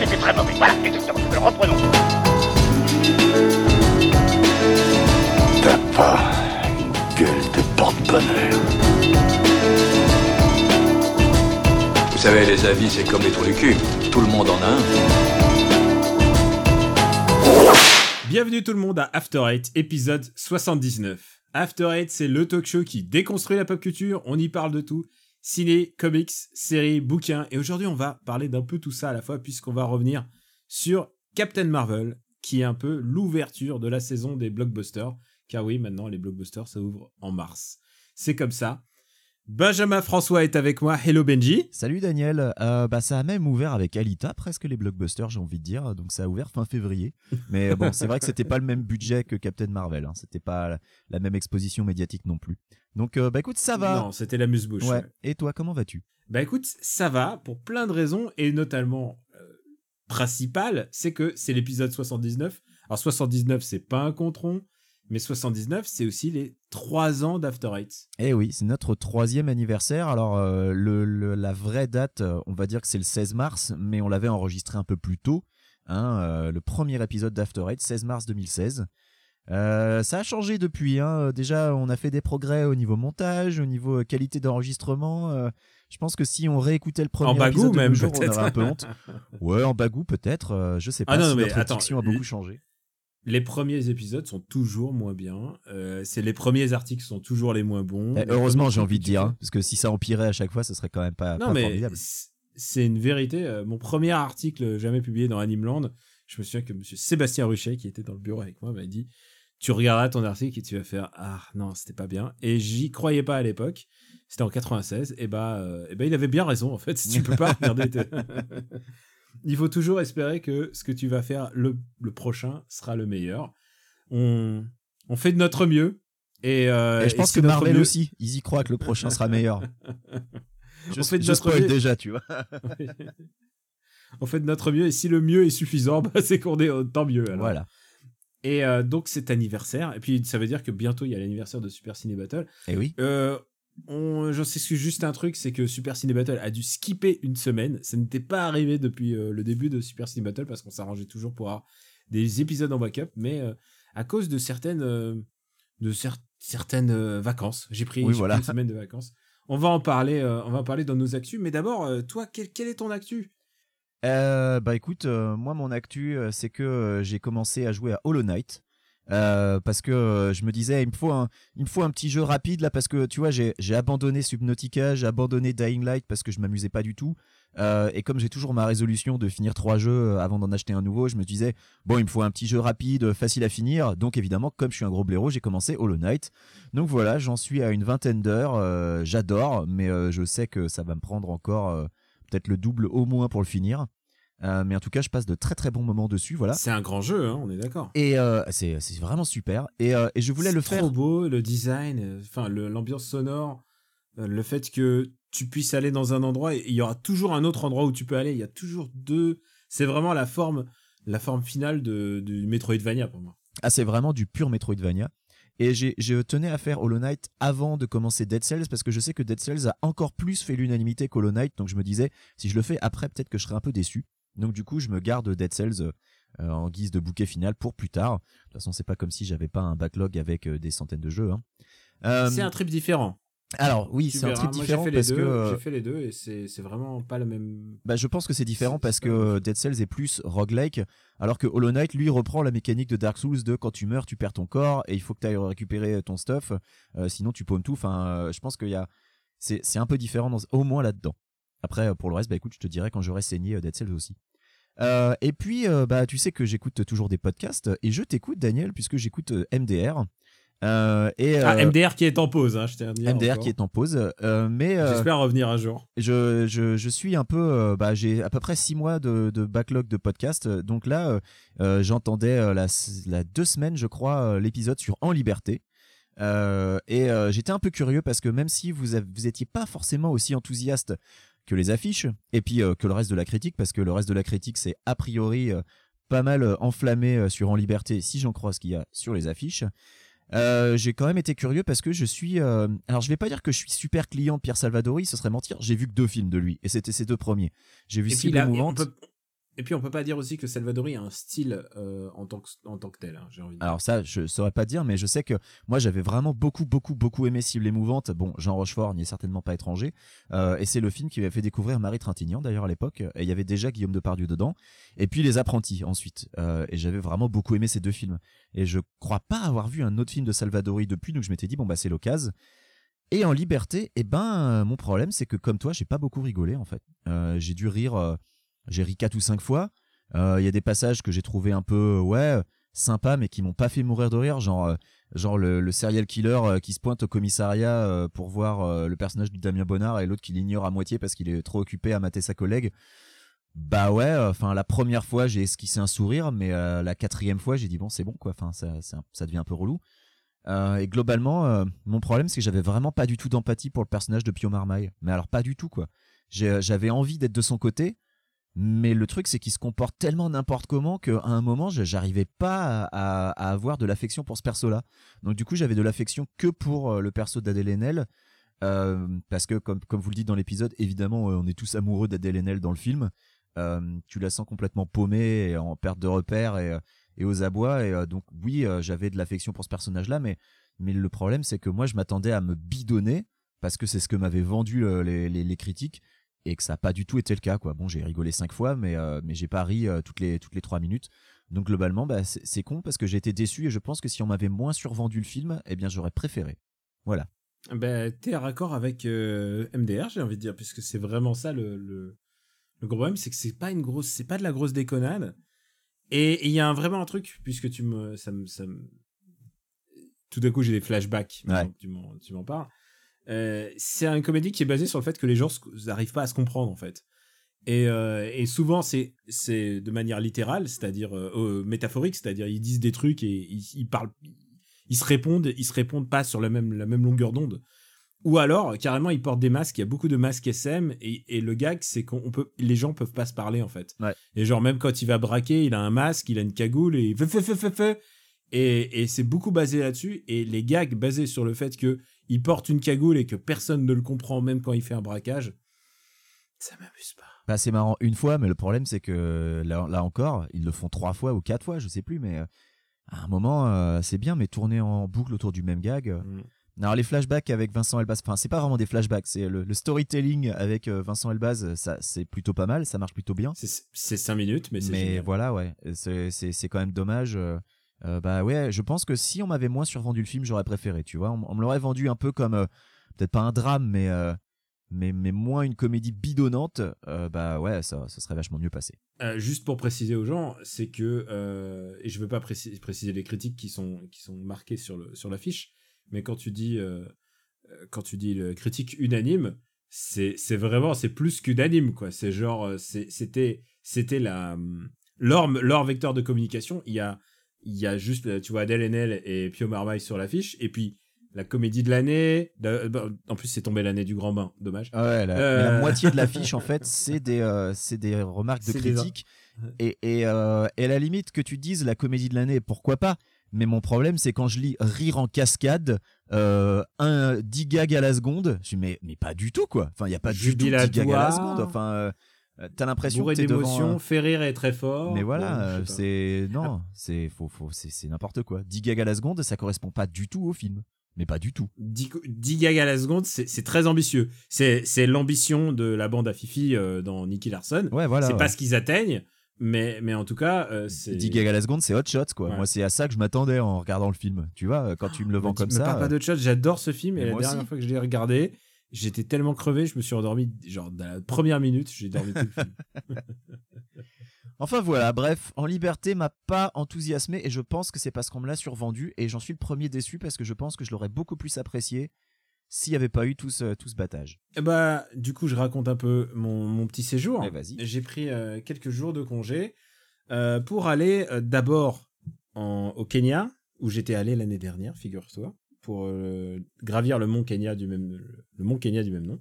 c'était très mauvais. Voilà, exactement. Alors reprenons. T'as pas une gueule de porte-bonheur. Vous savez, les avis, c'est comme les trous du cul. Tout le monde en a un. Bienvenue tout le monde à After Eight, épisode 79. After Eight, c'est le talk show qui déconstruit la pop culture, on y parle de tout. Ciné, comics, séries, bouquins, et aujourd'hui on va parler d'un peu tout ça à la fois puisqu'on va revenir sur Captain Marvel, qui est un peu l'ouverture de la saison des blockbusters, car oui, maintenant les blockbusters ça ouvre en mars. C'est comme ça. Benjamin François est avec moi. Hello Benji. Salut Daniel. Euh, bah, ça a même ouvert avec Alita, presque les blockbusters, j'ai envie de dire. Donc ça a ouvert fin février. Mais bon, c'est vrai que c'était pas le même budget que Captain Marvel. Hein. C'était pas la même exposition médiatique non plus. Donc euh, bah écoute, ça va. Non, c'était la muse-bouche. Ouais. Et toi, comment vas-tu? Bah écoute, ça va pour plein de raisons et notamment euh, principale, c'est que c'est l'épisode 79. Alors 79, c'est pas un contron. Mais 79, c'est aussi les 3 ans d'After Eight. Eh oui, c'est notre troisième anniversaire. Alors, euh, le, la vraie date, euh, on va dire que c'est le 16 mars, mais on l'avait enregistré un peu plus tôt. Hein, euh, le premier épisode d'After Eight, 16 mars 2016. ça a changé depuis. Hein. Déjà, on a fait des progrès au niveau montage, au niveau qualité d'enregistrement. je pense que si on réécoutait le premier en bagou épisode même, jour, on aurait un peu honte. Ouais, en bagou peut-être. je sais pas. Ah non, si mais notre attends, a beaucoup changé les premiers épisodes sont toujours moins bien. Euh, c'est les premiers articles sont toujours les moins bons. Heureusement, j'ai envie de dire, hein, parce que si ça empirait à chaque fois, ce serait quand même pas, non, pas mais formidable. C'est une vérité. Euh, mon premier article jamais publié dans Animeland, je me souviens que Monsieur Sébastien Ruchet, qui était dans le bureau avec moi, m'a dit "Tu regarderas ton article et tu vas faire ah non, c'était pas bien." Et j'y croyais pas à l'époque. C'était en 96. Et bah, euh, et bah, il avait bien raison en fait. Tu peux pas regarder. il faut toujours espérer que ce que tu vas faire le, le prochain sera le meilleur on, on fait de notre mieux. Et, euh, je pense que Marvel aussi, ils y croient que le prochain sera meilleur. je, on fait de je mieux. déjà, tu vois. on fait de notre mieux et si le mieux est suffisant, bah, c'est qu'on est tant mieux. Alors. Voilà. Et euh, donc cet anniversaire, et puis ça veut dire que bientôt il y a l'anniversaire de Super Ciné Battle. Et oui. Euh, on, j'en sais juste un truc, c'est que Super Ciné Battle a dû skipper une semaine. Ça n'était pas arrivé depuis euh, le début de Super Ciné Battle parce qu'on s'arrangeait toujours pour avoir des épisodes en backup, mais euh, à cause de certaines, euh, de certaines euh, vacances. J'ai pris, oui, voilà. une semaine de vacances. On va en parler, on va en parler dans nos actus. Mais d'abord, toi, quel, quel, est ton actu? Bah écoute, moi mon actu, c'est que j'ai commencé à jouer à Hollow Knight. Parce que je me disais il me faut un petit jeu rapide là parce que tu vois j'ai abandonné Subnautica j'ai abandonné Dying Light parce que je m'amusais pas du tout euh, et comme j'ai toujours ma résolution de finir trois jeux euh, avant d'en acheter un nouveau, je me disais bon, il me faut un petit jeu rapide, euh, facile à finir. Donc évidemment, comme je suis un gros blaireau, j'ai commencé Hollow Knight. Donc voilà, j'en suis à une vingtaine d'heures. J'adore, mais je sais que ça va me prendre encore peut-être le double au moins pour le finir. Mais en tout cas, je passe de très très bons moments dessus. Voilà. C'est un grand jeu, hein, on est d'accord. Et c'est vraiment super. Et, et je voulais le faire. Trop beau, le design, enfin l'ambiance sonore, le fait que tu puisses aller dans un endroit et il y aura toujours un autre endroit où tu peux aller. Il y a toujours deux. C'est vraiment la forme, la forme finale de, du Metroidvania pour moi. Ah, c'est vraiment du pur Metroidvania. Et je tenais à faire Hollow Knight avant de commencer Dead Cells parce que je sais que Dead Cells a encore plus fait l'unanimité qu'Hollow Knight. Donc je me disais, si je le fais après, peut-être que je serai un peu déçu. Donc du coup, je me garde Dead Cells euh, en guise de bouquet final pour plus tard. De toute façon, c'est pas comme si j'avais pas un backlog avec euh, des centaines de jeux. Hein. c'est un trip différent. Alors oui, c'est un truc différent parce deux, que euh, j'ai fait les deux et c'est vraiment pas le même. Bah je pense que c'est différent parce que Dead Cells est plus roguelike, alors que Hollow Knight lui reprend la mécanique de Dark Souls de quand tu meurs tu perds ton corps et il faut que tu ailles récupérer ton stuff, euh, sinon tu paumes tout. Enfin, euh, je pense qu'il y a c'est c'est un peu différent dans, au moins là-dedans. Après pour le reste bah écoute je te dirai quand j'aurai saigné Dead Cells aussi. Et puis bah tu sais que j'écoute toujours des podcasts et je t'écoute Daniel puisque j'écoute MDR. Euh, et, ah, euh, MDR qui est en pause, hein, je dire MDR qui est en pause, euh, mais j'espère revenir un jour. Je, je, je suis un peu, bah, j'ai à peu près six mois de, de backlog de podcast, donc là j'entendais la, la, deux semaines, je crois, l'épisode sur En Liberté. et j'étais un peu curieux parce que même si vous vous étiez pas forcément aussi enthousiaste que les affiches et puis que le reste de la critique, parce que le reste de la critique c'est a priori pas mal enflammé sur En Liberté, si j'en crois ce qu'il y a sur les affiches. Euh, j'ai quand même été curieux parce que je suis. Euh, alors, je vais pas dire que je suis super client de Pierre Salvadori, ce serait mentir. J'ai vu que deux films de lui et c'était ses deux premiers. J'ai vu Cible mouvante. Et puis on peut pas dire aussi que Salvadori a un style euh, en, tant que, tel, hein. Alors ça, je saurais pas dire, mais je sais que moi j'avais vraiment beaucoup, beaucoup, beaucoup aimé Cible émouvante. Bon, Jean Rochefort n'y est certainement pas étranger, euh, et c'est le film qui m'a fait découvrir Marie Trintignant d'ailleurs à l'époque, et il y avait déjà Guillaume Depardieu dedans, et puis Les Apprentis ensuite. Euh, et j'avais vraiment beaucoup aimé ces deux films. Et je crois pas avoir vu un autre film de Salvadori depuis, donc je m'étais dit bon bah c'est l'occasion. Et en liberté, eh ben mon problème c'est que comme toi, j'ai pas beaucoup rigolé en fait. J'ai dû rire, j'ai ri quatre ou cinq fois. Euh, Il y a des passages que j'ai trouvé un peu ouais sympa mais qui m'ont pas fait mourir de rire. Genre euh, genre le, serial killer euh, qui se pointe au commissariat euh, pour voir euh, le personnage de Damien Bonnard et l'autre qui l'ignore à moitié parce qu'il est trop occupé à mater sa collègue. Bah ouais enfin la première fois j'ai esquissé un sourire mais euh, la quatrième fois j'ai dit bon c'est bon quoi. Enfin ça, ça, devient un peu relou. Euh, et globalement euh, mon problème c'est que j'avais vraiment pas du tout d'empathie pour le personnage de Pio Marmaille. Mais alors pas du tout quoi. J'avais envie d'être de son côté mais le truc, c'est qu'il se comporte tellement n'importe comment qu'à un moment, j'arrivais pas à, avoir de l'affection pour ce perso-là. Donc du coup, j'avais de l'affection que pour euh, le perso d'Adèle Haenel. euh, parce que, comme, comme vous le dites dans l'épisode, évidemment, euh, on est tous amoureux d'Adèle Haenel dans le film. Tu la sens complètement paumée et en perte de repères et, aux abois. Et donc oui, j'avais de l'affection pour ce personnage-là, mais, mais le problème, c'est que moi, je m'attendais à me bidonner parce que c'est ce que m'avaient vendu les, les critiques et que ça n'a pas du tout été le cas quoi. Bon, j'ai rigolé cinq fois, mais euh, mais j'ai pas ri euh, toutes les toutes les trois minutes. Donc globalement, bah, c'est con parce que j'ai été déçu et je pense que si on m'avait moins survendu le film, eh bien j'aurais préféré. Voilà. Ben, t'es à raccord avec euh, MDR, j'ai envie de dire, puisque c'est vraiment ça le, le, le gros problème, c'est que c'est pas une grosse, c'est pas de la grosse déconnade. Et il y a un, vraiment un truc, puisque tu me, ça me, ça me- tout d'un coup j'ai des flashbacks, Ouais. tu m'en, tu m'en parles. Euh, c'est une comédie qui est basée sur le fait que les gens n'arrivent pas à se comprendre en fait. Et, euh, et souvent c'est c'est de manière littérale, c'est-à-dire euh, métaphorique, c'est-à-dire ils disent des trucs et ils, ils parlent, ils se répondent, ils se répondent pas sur la même la même longueur d'onde. Ou alors carrément ils portent des masques. Il y a beaucoup de masques SM et, et le gag c'est qu'on peut, les gens peuvent pas se parler en fait. Ouais. Et genre même quand il va braquer, il a un masque, il a une cagoule et il fait fait fait fait fait. Et, et c'est beaucoup basé là-dessus. Et les gags basés sur le fait que il porte une cagoule et que personne ne le comprend même quand il fait un braquage, ça m'amuse pas. Bah, c'est marrant une fois, mais le problème c'est que là, là encore, ils le font trois fois ou quatre fois, je sais plus, mais euh, à un moment euh, c'est bien, mais tourner en boucle autour du même gag. euh. Mm. Alors les flashbacks avec Vincent Elbaz, enfin c'est pas vraiment des flashbacks, c'est le, le storytelling avec Vincent Elbaz, ça c'est plutôt pas mal, ça marche plutôt bien. C'est cinq minutes, mais c'est mais génial. voilà ouais c'est quand même dommage euh, bah ouais je pense que si on m'avait moins survendu le film j'aurais préféré tu vois on, me l'aurait vendu un peu comme euh, peut-être pas un drame mais euh, mais mais moins une comédie bidonnante bah ouais ça ça serait vachement mieux passé juste pour préciser aux gens, c'est que et je veux pas préciser, les critiques qui sont qui sont marquées sur le sur l'affiche, mais quand tu dis quand tu dis critique unanime, c'est c'est vraiment c'est plus qu'unanime quoi. C'est genre c'était c'était la hum, leur leur vecteur de communication. Il y a il y a juste euh, tu vois Adèle Haenel et Pio Marmaille sur l'affiche et puis la comédie de l'année. bah, En plus c'est tombé l'année du Grand Bain, dommage. Ah ouais la, Euh. la moitié de l'affiche en fait c'est des euh, des remarques de des- critiques et et, euh, et à la limite que tu dises la comédie de l'année pourquoi pas? Mais mon problème c'est quand je lis rire en cascade euh, un 10 gags à la seconde je dis mais mais pas du tout quoi enfin il y a pas du tout 10 gags à la seconde enfin euh, t'as l'impression que t'es devant d'émotions, un- fait rire et très fort. mais voilà euh, c'est non c'est faut faut c'est n'importe quoi 10 gags à la seconde ça correspond pas du tout au film mais pas du tout 10, co- 10 gags à la seconde, c'est très ambitieux. C'est l'ambition de la bande à Fifi euh, dans Nicky Larson. ouais voilà c'est ouais. pas ce qu'ils atteignent, mais, mais en tout cas, euh, c'est. 10 gags à la seconde c'est hot shots quoi Ouais. moi c'est à ça que je m'attendais en regardant le film tu vois quand tu me le vends Me comme me ça parle pas euh, de shot, j'adore ce film et la dernière aussi. fois que je l'ai regardé, j'étais tellement crevé, je me suis endormi, genre, dans la première minute, j'ai dormi tout le film. Enfin voilà, bref, En Liberté m'a pas enthousiasmé et je pense que c'est parce qu'on me l'a survendu et j'en suis le premier déçu parce que je pense que je l'aurais beaucoup plus apprécié s'il n'y avait pas eu tout ce, tout ce battage. Et bah, du coup, je raconte un peu mon, mon petit séjour. Eh, vas-y. J'ai pris euh, quelques jours de congé euh, pour aller euh, d'abord au Kenya, où j'étais allé l'année dernière, figure-toi, euh, gravir le mont Kenya du même le mont Kenya du même nom.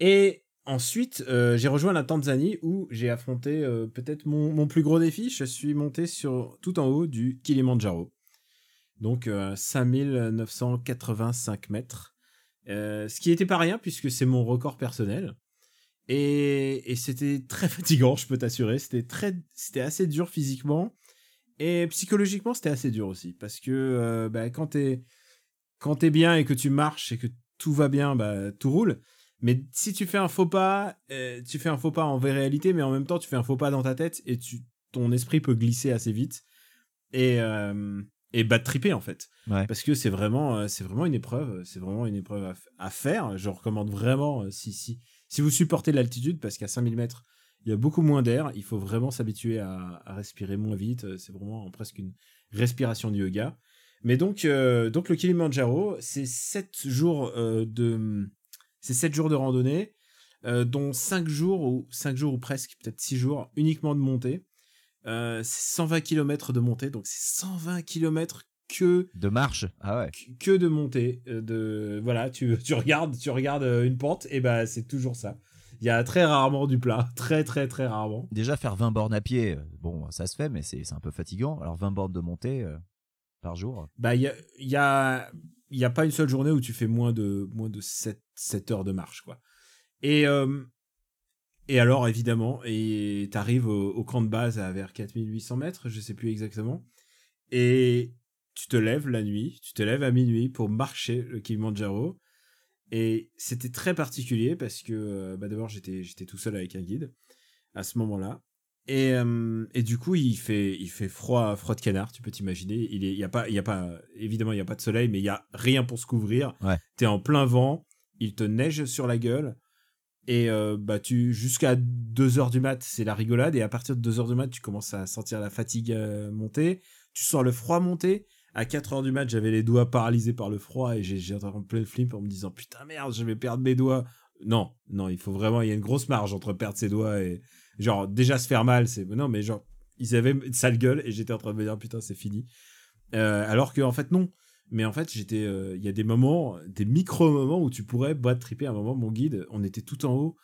Et ensuite, euh, j'ai rejoint la Tanzanie où j'ai affronté euh, peut-être mon, mon plus gros défi. Je suis monté sur tout en haut du Kilimandjaro. Donc euh, 5985 mètres. Ce qui n'était pas rien puisque c'est mon record personnel. Et, et c'était très fatigant, je peux t'assurer. C'était très, c'était assez dur physiquement. Et psychologiquement, c'était assez dur aussi. Parce que euh, bah, quand quand t'es bien et que tu marches et que tout va bien, bah, tout roule. Mais si tu fais un faux pas, euh, tu fais un faux pas en vraie réalité, mais en même temps, tu fais un faux pas dans ta tête et tu, ton esprit peut glisser assez vite et, euh, et bad tripper en fait. Ouais. Parce que c'est vraiment, euh, c'est vraiment une épreuve, c'est vraiment une épreuve à, faire. Je recommande vraiment, euh, si, si, si vous supportez l'altitude, parce qu'à 5000 mètres, il y a beaucoup moins d'air, il faut vraiment s'habituer à, à respirer moins vite. C'est vraiment presque une respiration de yoga. Mais donc, euh, donc le Kilimanjaro, c'est 7 jours euh, de, c'est 7 jours de randonnée, euh, dont 5 jours ou 5 jours ou presque, peut-être 6 jours uniquement de montée. C'est 120 km de montée, donc c'est 120 km que De marche. Ah ouais. que de montée. De voilà, tu, tu regardes, tu regardes une pente et bah c'est toujours ça. Il y a très rarement du plat, très très très rarement. Déjà faire 20 bornes à pied, bon, ça se fait, mais c'est c'est un peu fatigant. Alors 20 bornes de montée jour. Bah il y a y y a pas une seule journée où tu fais moins de moins de 7 7 heures de marche quoi. Et euh, et alors évidemment et t'arrives au, camp de base à vers 4800 mètres, je sais plus exactement. Et tu te lèves la nuit, tu te lèves à minuit pour marcher le Kilimanjaro. Et c'était très particulier parce que euh, bah d'abord j'étais tout seul avec un guide à ce moment-là. Et, euh, et du coup, il fait, il fait froid, froid de canard, tu peux t'imaginer. Il est, il y a pas, il y a pas, évidemment, il y a pas de soleil, mais il y a rien pour se couvrir. Ouais. T'es en plein vent, il te neige sur la gueule. Et euh, bah tu jusqu'à 2 heures du mat, c'est la rigolade. Et à partir de 2 heures du mat, tu commences à sentir la fatigue euh, monter. Tu sens le froid monter. À 4 heures du mat, j'avais les doigts paralysés par le froid et j'ai en plein le flip en me disant putain merde, je vais perdre mes doigts. Non, non, il faut vraiment, il y a une grosse marge entre perdre ses doigts et genre déjà se faire mal. C'est non, mais genre ils avaient une sale gueule et j'étais en train de me dire putain c'est fini. Euh, alors que en fait non. Mais en fait j'étais, euh, il y a des moments, des micro moments où tu pourrais battre triper. Un moment mon guide, on était tout en haut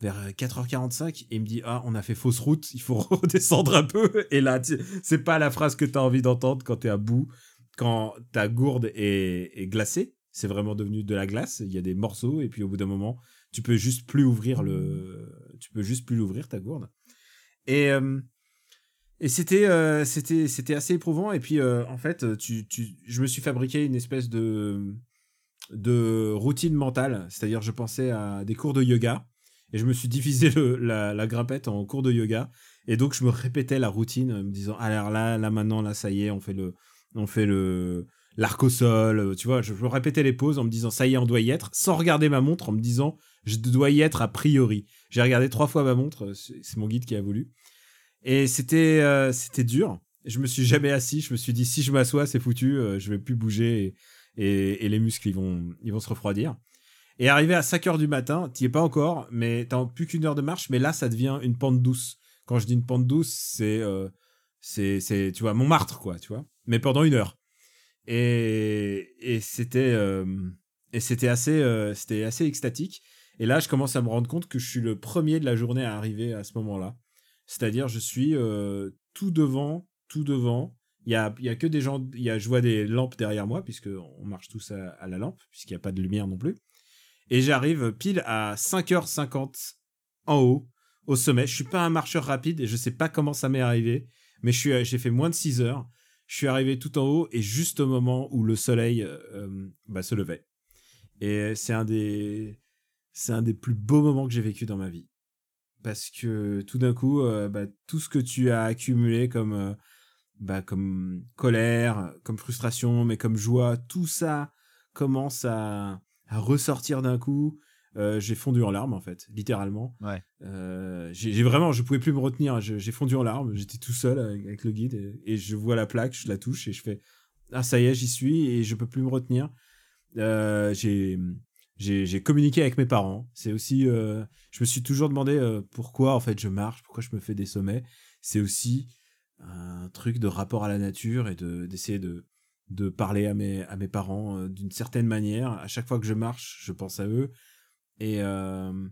vers 4h45 et il me dit ah on a fait fausse route, il faut redescendre un peu. Et là c'est pas la phrase que t'as envie d'entendre quand t'es à bout, quand ta gourde est, est glacée. C'est vraiment devenu de la glace. Il y a des morceaux et puis au bout d'un moment tu peux juste plus ouvrir le, tu peux juste plus l'ouvrir ta gourde. Et euh, et c'était euh, c'était c'était assez éprouvant. Et puis euh, en fait tu tu je me suis fabriqué une espèce de de routine mentale, c'est-à-dire je pensais à des cours de yoga et je me suis divisé le, la, la grimpette en cours de yoga. Et donc je me répétais la routine me disant alors là là maintenant là ça y est on fait le on fait le l'arc au sol euh, tu vois je me répétais les pauses en me disant ça y est on doit y être sans regarder ma montre en me disant je dois y être a priori. J'ai regardé trois fois ma montre euh, c'est mon guide qui a voulu. Et c'était euh, c'était dur. Je me suis jamais assis je me suis dit si je m'assois c'est foutu euh, je vais plus bouger et, les muscles ils vont ils vont se refroidir. Et arrivé à 5 heures du matin t'y es pas encore mais t'as plus qu'une heure de marche mais là ça devient une pente douce. Quand je dis une pente douce c'est euh, c'est tu vois Montmartre quoi tu vois. Mais pendant une heure et et c'était euh, et c'était assez euh, c'était assez extatique. Et là je commence à me rendre compte que je suis le premier de la journée à arriver à ce moment-là. C'est-à-dire je suis euh, tout devant tout devant. Il y a y a que des gens y a je vois des lampes derrière moi puisque on marche tous à, à la lampe puisqu'il n'y a pas de lumière non plus. Et j'arrive pile à 5h50 en haut au sommet. Je suis pas un marcheur rapide et je sais pas comment ça m'est arrivé mais je suis j'ai fait moins de 6 heures je suis arrivé tout en haut et juste au moment où le soleil euh, euh, bah, se levait. Et c'est un des c'est un des plus beaux moments que j'ai vécu dans ma vie parce que tout d'un coup euh, bah, tout ce que tu as accumulé comme bah, comme colère, comme frustration, mais comme joie, tout ça commence à ressortir d'un coup. Euh, j'ai fondu en larmes en fait, littéralement. Ouais. Euh, j'ai vraiment, je pouvais plus me retenir. je- J'ai fondu en larmes. J'étais tout seul avec, avec le guide et, et je vois la plaque, je la touche et je fais ah ça y est, j'y suis et je peux plus me retenir. Euh, j'ai j'ai communiqué avec mes parents. C'est aussi, euh, je me suis toujours demandé euh, pourquoi en fait je marche, pourquoi je me fais des sommets. C'est aussi un truc de rapport à la nature et de d'essayer de de parler à mes à mes parents d'une certaine manière. À chaque fois que je marche, je pense à eux et euh,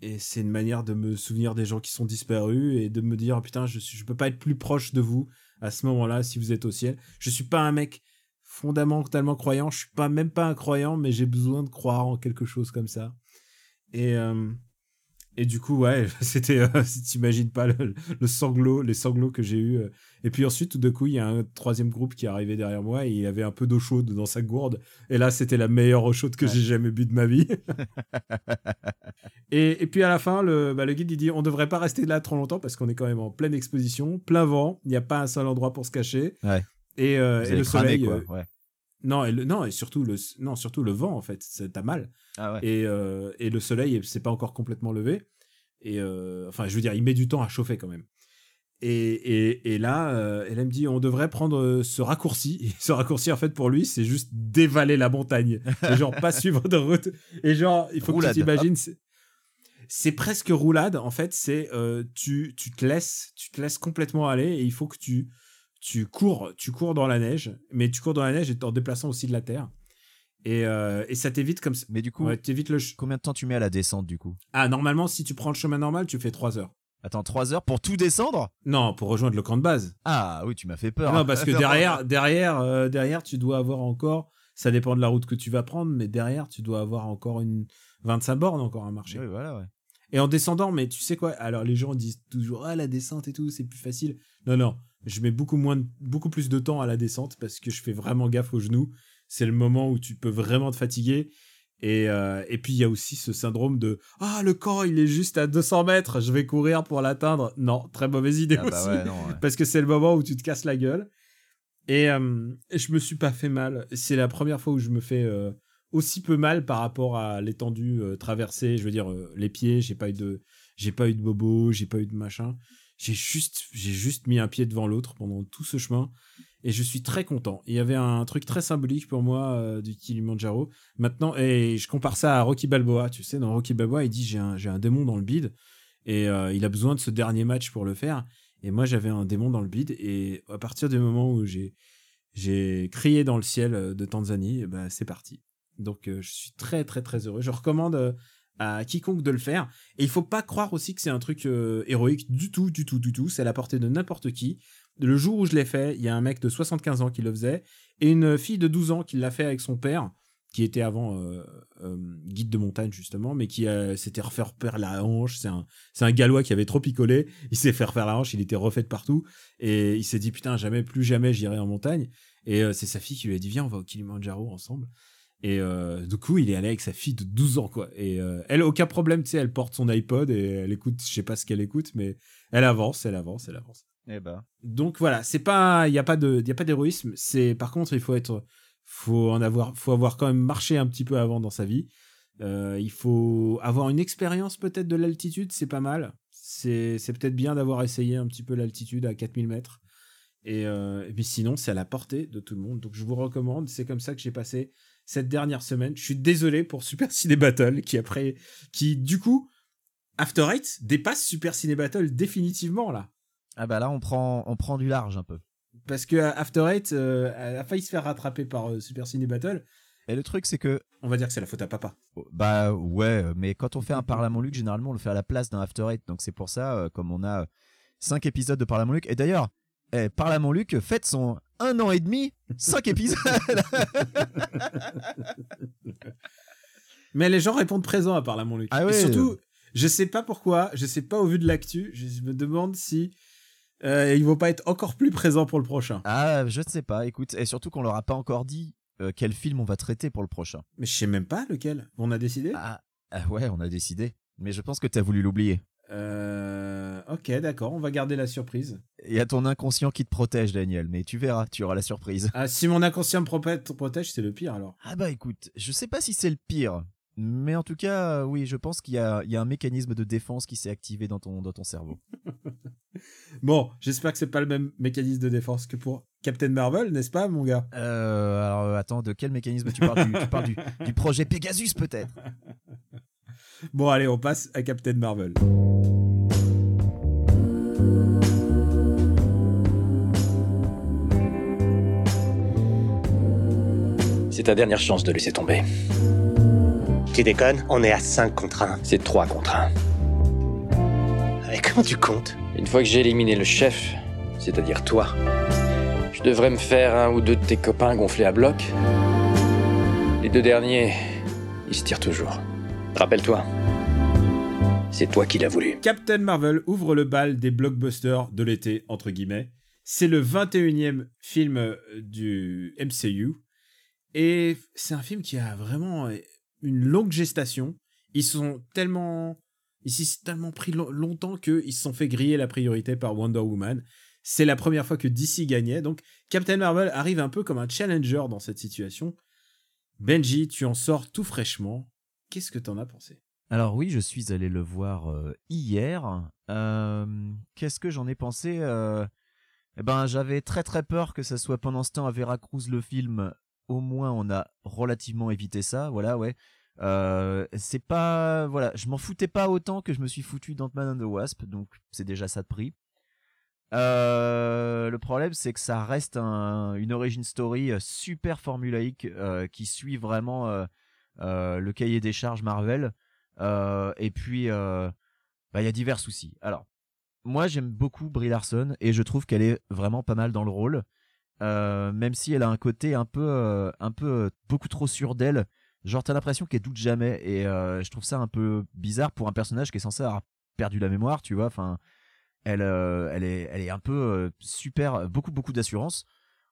et c'est une manière de me souvenir des gens qui sont disparus et de me dire putain je je peux pas être plus proche de vous à ce moment-là si vous êtes au ciel. Je suis pas un mec fondamentalement croyant, je suis pas même pas un croyant mais j'ai besoin de croire en quelque chose comme ça. Et euh, Et du coup, ouais, c'était, euh, t'imagines pas le, le sanglot, les sanglots que j'ai eu. euh. Et puis ensuite, tout d'un coup, il y a un troisième groupe qui est arrivé derrière moi et il avait un peu d'eau chaude dans sa gourde. Et là, c'était la meilleure eau chaude que Ouais. j'ai jamais bu de ma vie. et, et puis à la fin, le, bah, le guide, il dit, on devrait pas rester là trop longtemps parce qu'on est quand même en pleine exposition, plein vent, il n'y a pas un seul endroit pour se cacher. Ouais. Et, euh, et le soleil, quoi. euh, Ouais. Non, et le- non, et surtout le, non, surtout le vent en fait, t'as mal. Ah ouais. Et, euh, et le soleil, c'est pas encore complètement levé. Et euh, enfin, je veux dire, il met du temps à chauffer quand même. Et, et, et là, euh, elle me dit, on devrait prendre euh, ce raccourci. Et ce raccourci, en fait, pour lui, c'est juste dévaler la montagne. Genre, pas suivre de route. Et genre, il faut Roulade. que tu t'imagines. c'est- presque roulade. En fait, c'est tu, tu te laisses, tu te laisses complètement aller et il faut que tu, tu cours, tu cours dans la neige, mais tu cours dans la neige et en déplaçant aussi de la terre. Et, euh, et ça t'évite comme ça. Mais du coup, Ouais, t'évites le. combien de temps tu mets à la descente du coup? Ah, normalement, si tu prends le chemin normal, tu fais 3 heures. Attends, 3 heures pour tout descendre? Non, pour rejoindre le camp de base. Ah oui, tu m'as fait peur. Non, parce que derrière, derrière, euh, derrière, tu dois avoir encore. Ça dépend de la route que tu vas prendre, mais derrière, tu dois avoir encore une 25 bornes encore à marcher. Oui, voilà, ouais. Et en descendant, mais tu sais quoi? Alors les gens disent toujours ah la descente et tout, c'est plus facile. Non non, je mets beaucoup moins, de- beaucoup plus de temps à la descente parce que je fais vraiment gaffe aux genoux. C'est le moment où tu peux vraiment te fatiguer. Et, euh, et puis il y a aussi ce syndrome de ah le camp il est juste à 200 mètres, je vais courir pour l'atteindre. Non, très mauvaise idée Ah bah aussi ouais, non, ouais. parce que c'est le moment où tu te casses la gueule. Et, euh, je me suis pas fait mal. C'est la première fois où je me fais euh, aussi peu mal par rapport à l'étendue euh, traversée. Je veux dire, les pieds, j'ai pas eu de, j'ai pas eu de bobo, j'ai pas eu de machin. J'ai juste, j'ai juste mis un pied devant l'autre pendant tout ce chemin. Et je suis très content. Il y avait un truc très symbolique pour moi euh, du Kilimanjaro. Maintenant, et je compare ça à Rocky Balboa. Tu sais, dans Rocky Balboa, il dit j'ai un, j'ai un démon dans le bide et euh, il a besoin de ce dernier match pour le faire. Et moi, j'avais un démon dans le bide. Et à partir du moment où j'ai j'ai crié dans le ciel euh, de Tanzanie, eh ben, c'est parti. Donc, je suis très, très, très heureux. Je recommande à quiconque de le faire. Et il faut pas croire aussi que c'est un truc euh, héroïque du tout, du tout, du tout. C'est à la portée de n'importe qui. Le jour où je l'ai fait, il y a un mec de 75 ans qui le faisait et une fille de 12 ans qui l'a fait avec son père, qui était avant euh, euh, guide de montagne justement, mais qui s'était refait refaire la hanche. C'est un, gallois qui avait trop picolé. Il s'est fait refaire la hanche, il était refait de partout et il s'est dit putain jamais plus jamais j'irai en montagne. Et c'est sa fille qui lui a dit viens on va au Kilimanjaro ensemble. Et euh, du coup, il est allé avec sa fille de 12 ans, quoi. Et euh, elle, aucun problème, tu sais, elle porte son iPod et elle écoute, je sais pas ce qu'elle écoute, mais elle avance, elle avance, elle avance. Eh ben. Donc voilà, c'est pas, il y a pas de, y a pas d'héroïsme. C'est, par contre, il faut être, faut en avoir, faut avoir quand même marché un petit peu avant dans sa vie. Euh, il faut avoir une expérience peut-être de l'altitude, c'est pas mal. C'est, c'est peut-être bien d'avoir essayé un petit peu l'altitude à 4000 mètres. Et, euh, et puis sinon, c'est à la portée de tout le monde. Donc je vous recommande. C'est comme ça que j'ai passé cette dernière semaine. Je suis désolé pour Super Ciné Battle qui après, qui du coup, After Eight dépasse Super Ciné Battle définitivement là. Ah bah là, on prend, on prend du large un peu. Parce que After Eight euh, a failli se faire rattraper par euh, Super Ciné Battle. Et le truc, c'est que, On va dire que c'est la faute à papa. bah ouais, mais quand on fait un Parlement Luc, généralement, on le fait à la place d'un After Eight. Donc c'est pour ça, euh, comme on a 5 épisodes de Parlement Luc. Et d'ailleurs, eh, Parlement Luc fête son un an et demi, 5 épisodes. Mais les gens répondent présent à part là, mon Luc. Ah Et ouais. surtout, je sais pas pourquoi, je sais pas au vu de l'actu, je me demande si euh, ils vont pas être encore plus présents pour le prochain. ah, je ne sais pas, écoute. Et surtout qu'on leur a pas encore dit euh, quel film on va traiter pour le prochain. Mais je sais même pas lequel. On a décidé? Ah, ah ouais, on a décidé. Mais je pense que tu as voulu l'oublier. Euh, Ok, d'accord, on va garder la surprise. Il y a ton inconscient qui te protège, Daniel, mais tu verras, tu auras la surprise. Ah, si mon inconscient me protège, c'est le pire alors. Ah bah écoute, je sais pas si c'est le pire, mais en tout cas, oui, je pense qu'il y y a un mécanisme de défense qui s'est activé dans ton, dans ton cerveau. Bon, j'espère que c'est pas le même mécanisme de défense que pour Captain Marvel, n'est-ce pas, mon gars? Euh, alors attends, de quel mécanisme tu parles? Du, Tu parles du, du projet Pegasus peut-être? Bon, allez, on passe à Captain Marvel. C'est ta dernière chance de laisser tomber. Tu déconnes On est à 5 contre 1. C'est 3 contre 1. Et comment tu comptes? Une fois que j'ai éliminé le chef, c'est-à-dire toi, je devrais me faire un ou deux de tes copains gonflés à bloc. Les deux derniers, ils se tirent toujours. Rappelle-toi. C'est toi qui l'as voulu. Captain Marvel ouvre le bal des blockbusters de l'été, entre guillemets. C'est le 21e film euh, du MCU. Et c'est un film qui a vraiment une longue gestation. Ils sont tellement. Ils s'y tellement pris lo- longtemps qu'ils se sont fait griller la priorité par Wonder Woman. C'est la première fois que DC gagnait. Donc Captain Marvel arrive un peu comme un challenger dans cette situation. Benji, tu en sors tout fraîchement. Qu'est-ce que t'en as pensé? Alors oui, je suis allé le voir euh, hier. Euh, Qu'est-ce que j'en ai pensé? Euh, Eh ben, j'avais très très peur que ça soit pendant ce temps à Veracruz le film. Au moins, on a relativement évité ça. Voilà, ouais. C'est pas, voilà, je m'en foutais pas autant que je me suis foutu d'Ant-Man and the Wasp, donc c'est déjà ça de prix. Le problème, c'est que ça reste un- une origin story super formulaïque qui suit vraiment le cahier des charges Marvel. Euh, et puis, euh, bah, il y a divers soucis. Alors, moi, j'aime beaucoup Brie Larson et je trouve qu'elle est vraiment pas mal dans le rôle. Euh, même si elle a un côté un peu, euh, un peu euh, beaucoup trop sûr d'elle. Genre, t'as l'impression qu'elle doute jamais et euh, je trouve ça un peu bizarre pour un personnage qui est censé avoir perdu la mémoire, tu vois. Enfin, elle, euh, elle est, elle est un peu euh, super, beaucoup, beaucoup d'assurance.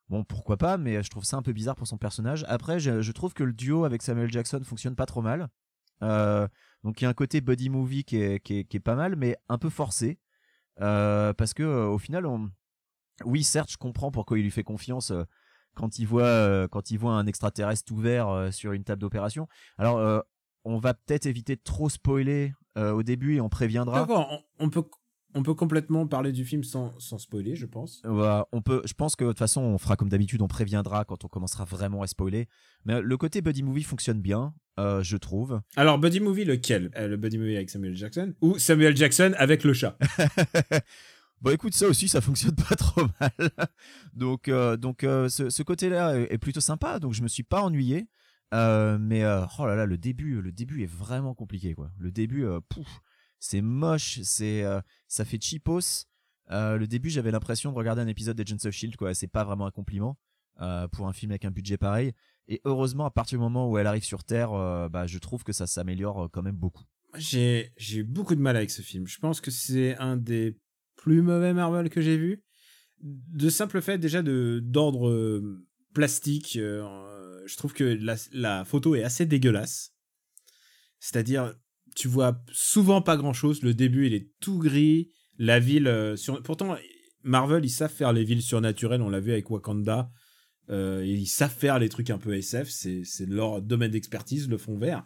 Bon, pourquoi pas, mais je trouve ça un peu bizarre pour son personnage. Après, je, trouve que le duo avec Samuel Jackson fonctionne pas trop mal. Euh, donc il y a un côté buddy movie qui est, pas mal, mais un peu forcé. Euh, parce que euh, au final, on... oui, certes, je comprends pourquoi il lui fait confiance euh, quand il voit euh, quand il voit un extraterrestre ouvert euh, sur une table d'opération. Alors, euh, on va peut-être éviter de trop spoiler euh, au début et on préviendra. On peut, on peut complètement parler du film sans, sans spoiler, je pense. Voilà, on peut, je pense que de toute façon, on fera comme d'habitude, on préviendra quand on commencera vraiment à spoiler. Mais le côté buddy movie fonctionne bien, euh, je trouve. Alors, Buddy Movie, lequel? Euh, Le Buddy Movie avec Samuel Jackson Ou Samuel Jackson avec le chat? Bon, écoute, ça aussi, ça fonctionne pas trop mal. donc, euh, donc, euh, ce, ce côté-là est plutôt sympa. Donc, je me suis pas ennuyé. Euh, mais euh, oh là là, le début, le début est vraiment compliqué, quoi. Le début, euh, pouf, c'est moche, c'est, euh, ça fait cheapos. Euh, le début, j'avais l'impression de regarder un épisode d'Agents of Shield, quoi. C'est pas vraiment un compliment euh, pour un film avec un budget pareil. Et heureusement, à partir du moment où elle arrive sur Terre, bah, je trouve que ça s'améliore quand même beaucoup. J'ai j'ai eu beaucoup de mal avec ce film. Je pense que c'est un des plus mauvais Marvel que j'ai vu. De simple fait, déjà, de d'ordre plastique, je trouve que la photo est assez dégueulasse. C'est-à-dire, tu vois souvent pas grand-chose. Le début, il est tout gris. La ville... euh, sur... Pourtant, Marvel, ils savent faire les villes surnaturelles. On l'a vu avec Wakanda. Euh, ils savent faire les trucs un peu SF. C'est leur domaine d'expertise, le fond vert.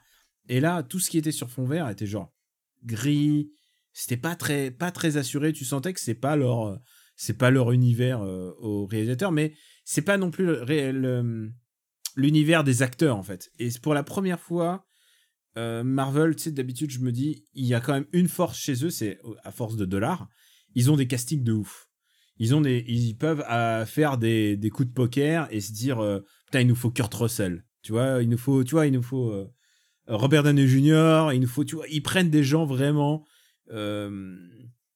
Et là, tout ce qui était sur fond vert était genre gris. C'était pas très, pas très assuré. Tu sentais que c'est pas leur, euh, c'est pas leur univers euh, au réalisateur, mais c'est pas non plus l'univers des acteurs en fait. Et pour la première fois, euh, Marvel, tu sais, d'habitude, je me dis, il y a quand même une force chez eux, c'est euh, à force de dollars, ils ont des castings de ouf. Ils ont des, ils peuvent euh, faire des, des coups de poker et se dire, putain, il nous faut Kurt Russell. Tu vois, il nous faut, tu vois, il nous faut Robert Downey Jr. Il nous faut, tu vois, ils prennent des gens vraiment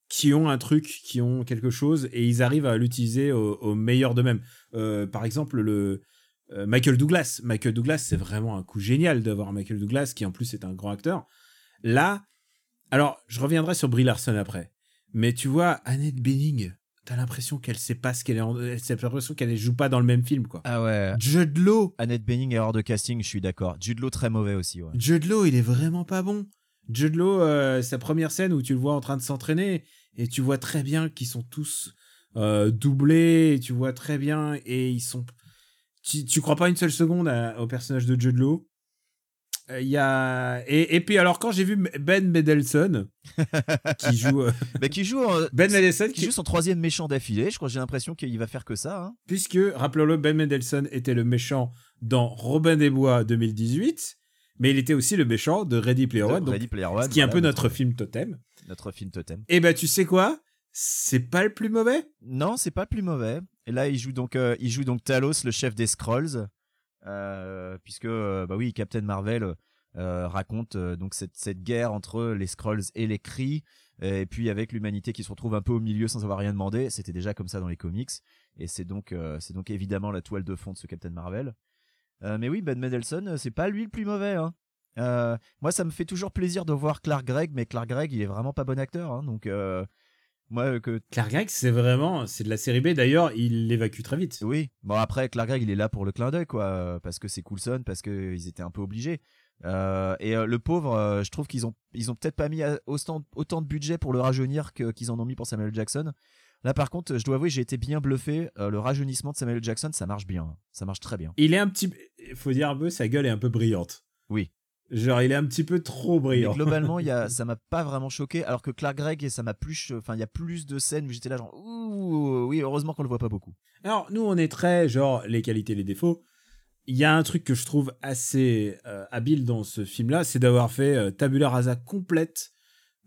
qui ont un truc, qui ont quelque chose et ils arrivent à l'utiliser au, au meilleur d'eux-mêmes. Par exemple, le Michael Douglas. Michael Douglas, c'est vraiment un coup génial d'avoir Michael Douglas qui en plus est un grand acteur. Là, alors je reviendrai sur Brie Larson après, mais tu vois Annette Bening, t'as l'impression qu'elle sait pas ce qu'elle est, en... l'impression qu'elle joue pas dans le même film quoi. Ah ouais. Judd Law, Annette Bening, erreur de casting, je suis d'accord. Jude Law très mauvais aussi, ouais. Law, il est vraiment pas bon. Judd Law, euh, sa première scène où tu le vois en train de s'entraîner et tu vois très bien qu'ils sont tous euh, doublés, et tu vois très bien et ils sont. Tu, tu crois pas une seule seconde à- au personnage de Judd Law. Euh, y a et, et puis alors quand j'ai vu Ben Mendelsohn qui joue euh, Mais qui joue, en- Ben Mendelsohn qui qui joue son troisième méchant d'affilée. Je crois j'ai l'impression qu'il va faire que ça. Hein. puisque rappelons-le Ben Mendelsohn était le méchant dans Robin des Bois 2018 mais il était aussi le méchant de Ready Player One De donc, Ready Player One, ce qui est un peu notre film totem notre film totem. Et bah tu sais quoi? C'est pas le plus mauvais? Non, c'est pas plus mauvais. Et là, il joue donc, euh, il joue donc Talos, le chef des Skrulls, euh, puisque euh, bah oui, Captain Marvel raconte donc cette, cette guerre entre les Skrulls et les Kree, et puis avec l'humanité qui se retrouve un peu au milieu sans avoir rien demandé. C'était déjà comme ça dans les comics, et c'est donc, c'est donc évidemment la toile de fond de ce Captain Marvel. Mais oui, Ben Mendelsohn, c'est pas lui le plus mauvais. Hein. Moi, ça me fait toujours plaisir de voir Clark Gregg, mais Clark Gregg, il est vraiment pas bon acteur. hein, donc, moi, que. Clark Gregg, c'est vraiment, c'est de la série B. D'ailleurs, il l'évacue très vite. Oui, bon, après, Clark Gregg, il est là pour le clin d'œil, quoi. euh, Parce que c'est Coulson, parce qu'ils étaient un peu obligés. Euh, et euh, le pauvre, euh, je trouve qu'ils ont, ils ont peut-être pas mis autant, autant de budget pour le rajeunir que- qu'ils en ont mis pour Samuel Jackson. Là, par contre, je dois avouer, j'ai été bien bluffé. Euh, le rajeunissement de Samuel Jackson, ça marche bien. Ça marche très bien. Il est un petit, il faut dire un peu, sa gueule est un peu brillante. Oui. Genre, il est un petit peu trop Mais brillant. globalement, il y a, ça m'a pas vraiment choqué. Alors que Clark Gregg, ça m'a plus, enfin, il y a plus de scènes où j'étais là, genre, ouh, oui, heureusement qu'on le voit pas beaucoup. Alors, nous, on est très, genre, les qualités, les défauts. Il y a un truc que je trouve assez euh, habile dans ce film-là, c'est d'avoir fait euh, tabula rasa complète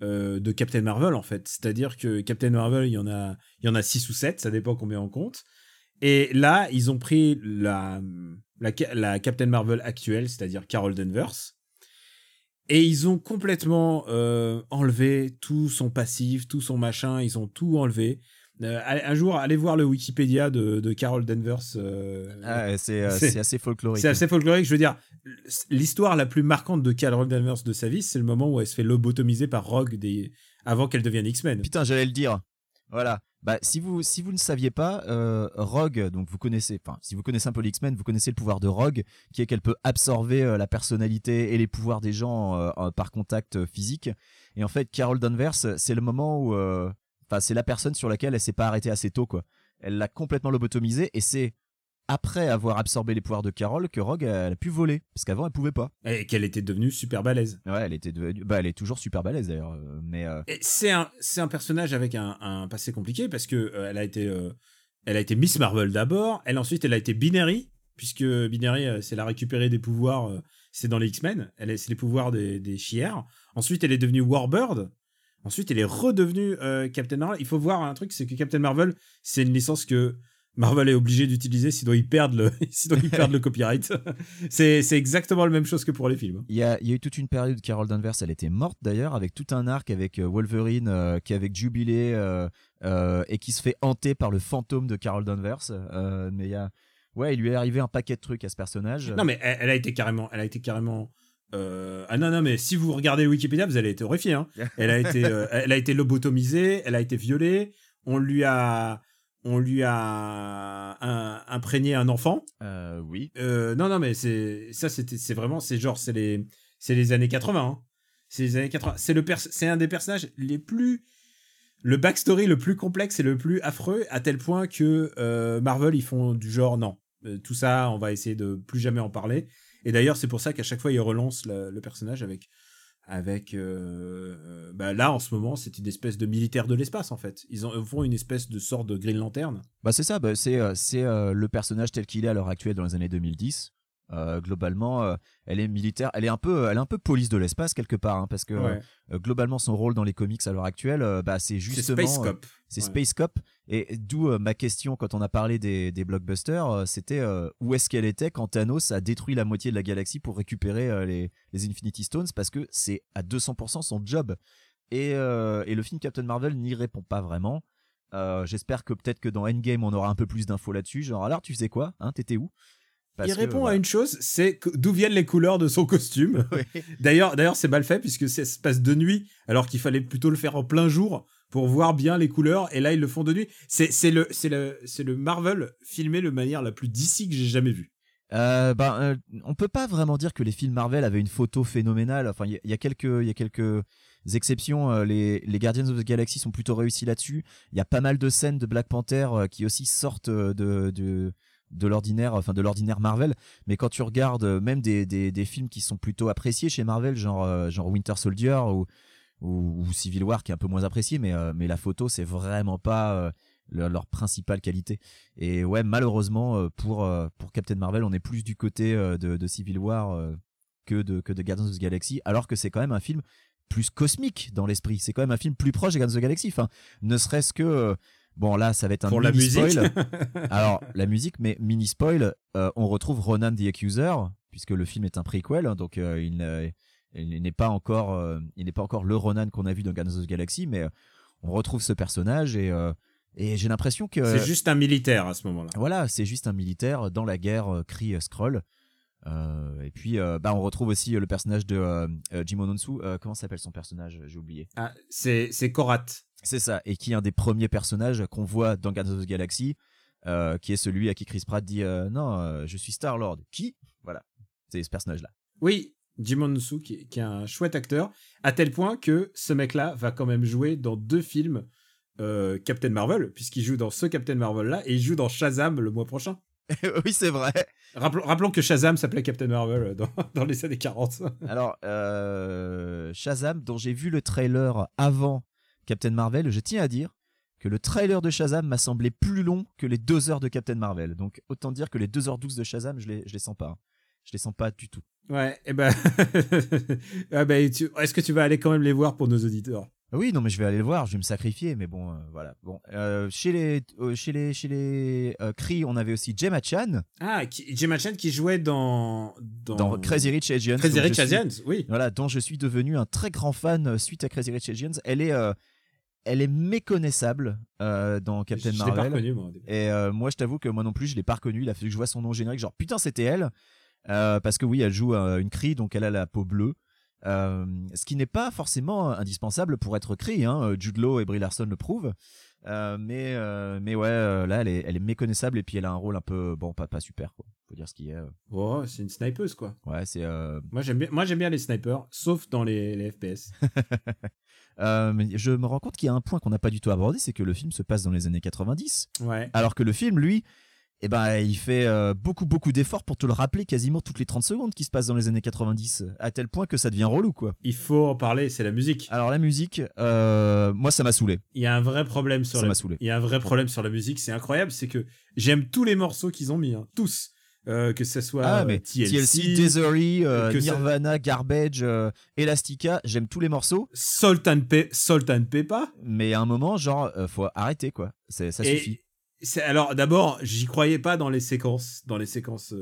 euh, de Captain Marvel, en fait. C'est-à-dire que Captain Marvel, il y en a, il y en a 6 ou 7, ça dépend combien on compte. Et là, ils ont pris la, la, la Captain Marvel actuelle, c'est-à-dire Carol Danvers, et ils ont complètement euh, enlevé tout son passif, tout son machin, ils ont tout enlevé. Euh, un jour, allez voir le Wikipédia de, de Carol Danvers. euh, Ah, c'est assez folklorique. c'est assez folklorique. Je veux dire, l'histoire la plus marquante de Carol Danvers de sa vie, c'est le moment où elle se fait lobotomiser par Rogue des... avant qu'elle devienne X-Men. Putain, j'allais le dire. Voilà. Bah, si vous, si vous ne saviez pas, euh, Rogue, donc vous connaissez, enfin, si vous connaissez un peu les X-Men, vous connaissez le pouvoir de Rogue, qui est qu'elle peut absorber euh, la personnalité et les pouvoirs des gens euh, par contact physique. Et en fait, Carol Danvers, c'est le moment où, enfin, c'est la personne sur laquelle elle s'est pas arrêtée assez tôt, quoi. Elle l'a complètement lobotomisée et c'est après avoir absorbé les pouvoirs de Carol que Rogue elle a pu voler, parce qu'avant elle pouvait pas. Et qu'elle était devenue super balèze. Ouais, elle était devenue, bah, elle est toujours super balèze d'ailleurs, euh, mais euh, c'est un, c'est un personnage avec un, un passé compliqué parce que euh, elle a été, euh, elle a été Miss Marvel d'abord. Elle ensuite, elle a été Binary puisque Binary, c'est la récupérer des pouvoirs. c'est dans les X-Men. Elle est, c'est les pouvoirs des, des chières. Ensuite, elle est devenue Warbird. Ensuite, elle est redevenue Captain Marvel. Il faut voir un truc, c'est que Captain Marvel, c'est une licence que Marvel est obligé d'utiliser sinon ils perdent le, sinon ils perdent le copyright. c'est, c'est exactement la même chose que pour les films. Il y a, il y a eu toute une période, Carol Danvers, elle était morte d'ailleurs, avec tout un arc avec euh, Wolverine euh, qui est avec Jubilé euh, euh, et qui se fait hanter par le fantôme de Carol Danvers. Mais il y a, ouais, il lui est arrivé un paquet de trucs à ce personnage. Non, mais elle, elle a été carrément, elle a été carrément. euh, Ah non non mais si vous regardez Wikipédia vous allez être horrifié. Hein. Elle a été, euh, elle a été lobotomisée, elle a été violée. On lui a, on lui a un- imprégné un enfant. Euh, oui. Euh, non non mais c'est ça c'était c'est vraiment c'est genre c'est les c'est les années 80. hein. C'est les années 80. C'est le pers- c'est un des personnages les plus le backstory le plus complexe et le plus affreux à tel point que euh, Marvel ils font du genre non Euh, tout ça on va essayer de plus jamais en parler et d'ailleurs c'est pour ça qu'à chaque fois ils relancent le, le personnage avec avec euh, euh, bah là en ce moment c'est une espèce de militaire de l'espace en fait ils, en, font une espèce de sorte de Green Lantern Bah c'est ça, bah, c'est euh, c'est le personnage tel qu'il est à l'heure actuelle dans les années 2010. Euh, globalement, euh, elle est militaire, elle est un peu, elle est un peu police de l'espace quelque part, hein, parce que Ouais. euh, globalement son rôle dans les comics à l'heure actuelle, bah c'est c'est justement, Space euh, Cop C'est Ouais. Space Cop. Et d'où ma question quand on a parlé des, des blockbusters, c'était où est-ce qu'elle était quand Thanos a détruit la moitié de la galaxie pour récupérer les, les Infinity Stones parce que c'est à 200% son job. Et, et le film Captain Marvel n'y répond pas vraiment. J'espère que peut-être que dans Endgame on aura un peu plus d'infos là-dessus. Genre alors tu faisais quoi hein, T'étais où? Parce il que, répond à une chose, c'est d'où viennent les couleurs de son costume. D'ailleurs, d'ailleurs, c'est mal fait puisque ça se passe de nuit, alors qu'il fallait plutôt le faire en plein jour pour voir bien les couleurs. Et là, ils le font de nuit. C'est, le, c'est le, c'est le Marvel filmé de manière la plus d'ici que j'ai jamais vu. Euh, ben, euh, on peut pas vraiment dire que les films Marvel avaient une photo phénoménale. Enfin, il y, a- il y a quelques, il y a quelques exceptions. Euh, Les, les Guardians of the Galaxy sont plutôt réussis là-dessus. Il y a pas mal de scènes de Black Panther euh, qui aussi sortent de, de, de l'ordinaire, enfin de l'ordinaire Marvel. Mais quand tu regardes euh, même des, des, films qui sont plutôt appréciés chez Marvel, genre, euh, genre Winter Soldier ou, ou, Civil War, qui est un peu moins apprécié, mais, euh, mais la photo, c'est vraiment pas leur, leur principale qualité. Et ouais, malheureusement, pour, pour Captain Marvel, on est plus du côté de, de Civil War que, de, que de Guardians of the Galaxy, alors que c'est quand même un film plus cosmique dans l'esprit. C'est quand même un film plus proche des Guardians of the Galaxy. Enfin, ne serait-ce que. Bon, là, ça va être un Pour la mini musique. spoil. Alors, la musique, mais mini spoil, euh, on retrouve Ronan the Accuser, puisque le film est un prequel, hein, donc euh, il, n'est pas encore, euh, il n'est pas encore le Ronan qu'on a vu dans Guardians of the Galaxy, mais on retrouve ce personnage et, et j'ai l'impression que C'est juste un militaire à ce moment-là. voilà, c'est juste un militaire dans la guerre crie Skrull. Euh, et puis, euh, bah, on retrouve aussi le personnage de Jim Ononsu. Comment s'appelle son personnage? J'ai oublié. Ah, c'est Korat. C'est ça, et qui est un des premiers personnages qu'on voit dans Guardians of the Galaxy, euh, qui est celui à qui Chris Pratt dit euh, non, euh, je suis Star Lord. Qui? Voilà, c'est ce personnage-là. Oui, Jim Onsu, qui, qui est un chouette acteur, à tel point que ce mec-là va quand même jouer dans deux films Captain Marvel, puisqu'il joue dans ce Captain Marvel-là, et il joue dans Shazam le mois prochain. oui, c'est vrai. Rappelons, rappelons que Shazam s'appelait Captain Marvel dans, dans les années 40. Alors, Shazam, dont j'ai vu le trailer avant Captain Marvel, je tiens à dire que le trailer de Shazam m'a semblé plus long que les deux heures de Captain Marvel. Donc, autant dire que les 2h12 de Shazam, je les, je les sens pas. Je les sens pas du tout. Ouais, et ben. ah ben Est-ce que tu vas aller quand même les voir pour nos auditeurs? Oui, non, mais je vais aller le voir, je vais me sacrifier, mais bon, euh, voilà. Bon, euh, chez les, euh, chez les, chez les euh, Kree, on avait aussi Gemma Chan Ah, qui, Gemma Chan qui jouait dans. Dans, dans Crazy Rich Asians. Crazy Rich suis- Asians, oui. Voilà, dont je suis devenu un très grand fan euh, suite à Crazy Rich Asians. Elle est, euh, elle est méconnaissable euh, dans Captain je, je l'ai pas Marvel. reconnu, moi. Et euh, moi, je t'avoue que moi non plus, je l'ai pas reconnue. Il a fallu que je vois son nom générique. Genre, putain, c'était elle. Euh, parce que oui, elle joue une Cree, donc elle a la peau bleue. Ce qui n'est pas forcément indispensable pour être Cree. Hein. Jude Law et Brie Larson le prouvent. Mais, mais ouais, là, elle est, elle est méconnaissable et puis elle a un rôle un peu, bon, pas, pas super, quoi. Faut dire ce qui est. Oh, c'est une snipeuse, quoi. Ouais, c'est. Moi, j'aime bien, moi, j'aime bien les snipers, sauf dans les, les FPS. euh, je me rends compte qu'il y a un point qu'on n'a pas du tout abordé, c'est que le film se passe dans les années 90. Ouais. Alors que le film, lui, eh ben, il fait euh, beaucoup, beaucoup d'efforts pour te le rappeler quasiment toutes les 30 secondes qui se passent dans les années 90, à tel point que ça devient relou, quoi. Il faut en parler, c'est la musique. Alors la musique, euh, moi, ça m'a saoulé. Il y a un vrai problème sur Ça la... m'a saoulé. Il y a un vrai problème sur la musique, c'est incroyable, c'est que j'aime tous les morceaux qu'ils ont mis, hein, tous. Euh, que ce soit Ah, euh, mais TLC, Desery, euh, ça- Nirvana, Garbage, euh, Elastica, j'aime tous les morceaux, Salt and, Pe- Salt and Pepper. mais à un moment, genre, faut arrêter, quoi. Ça Et suffit. alors d'abord, j'y croyais pas dans les séquences, dans les séquences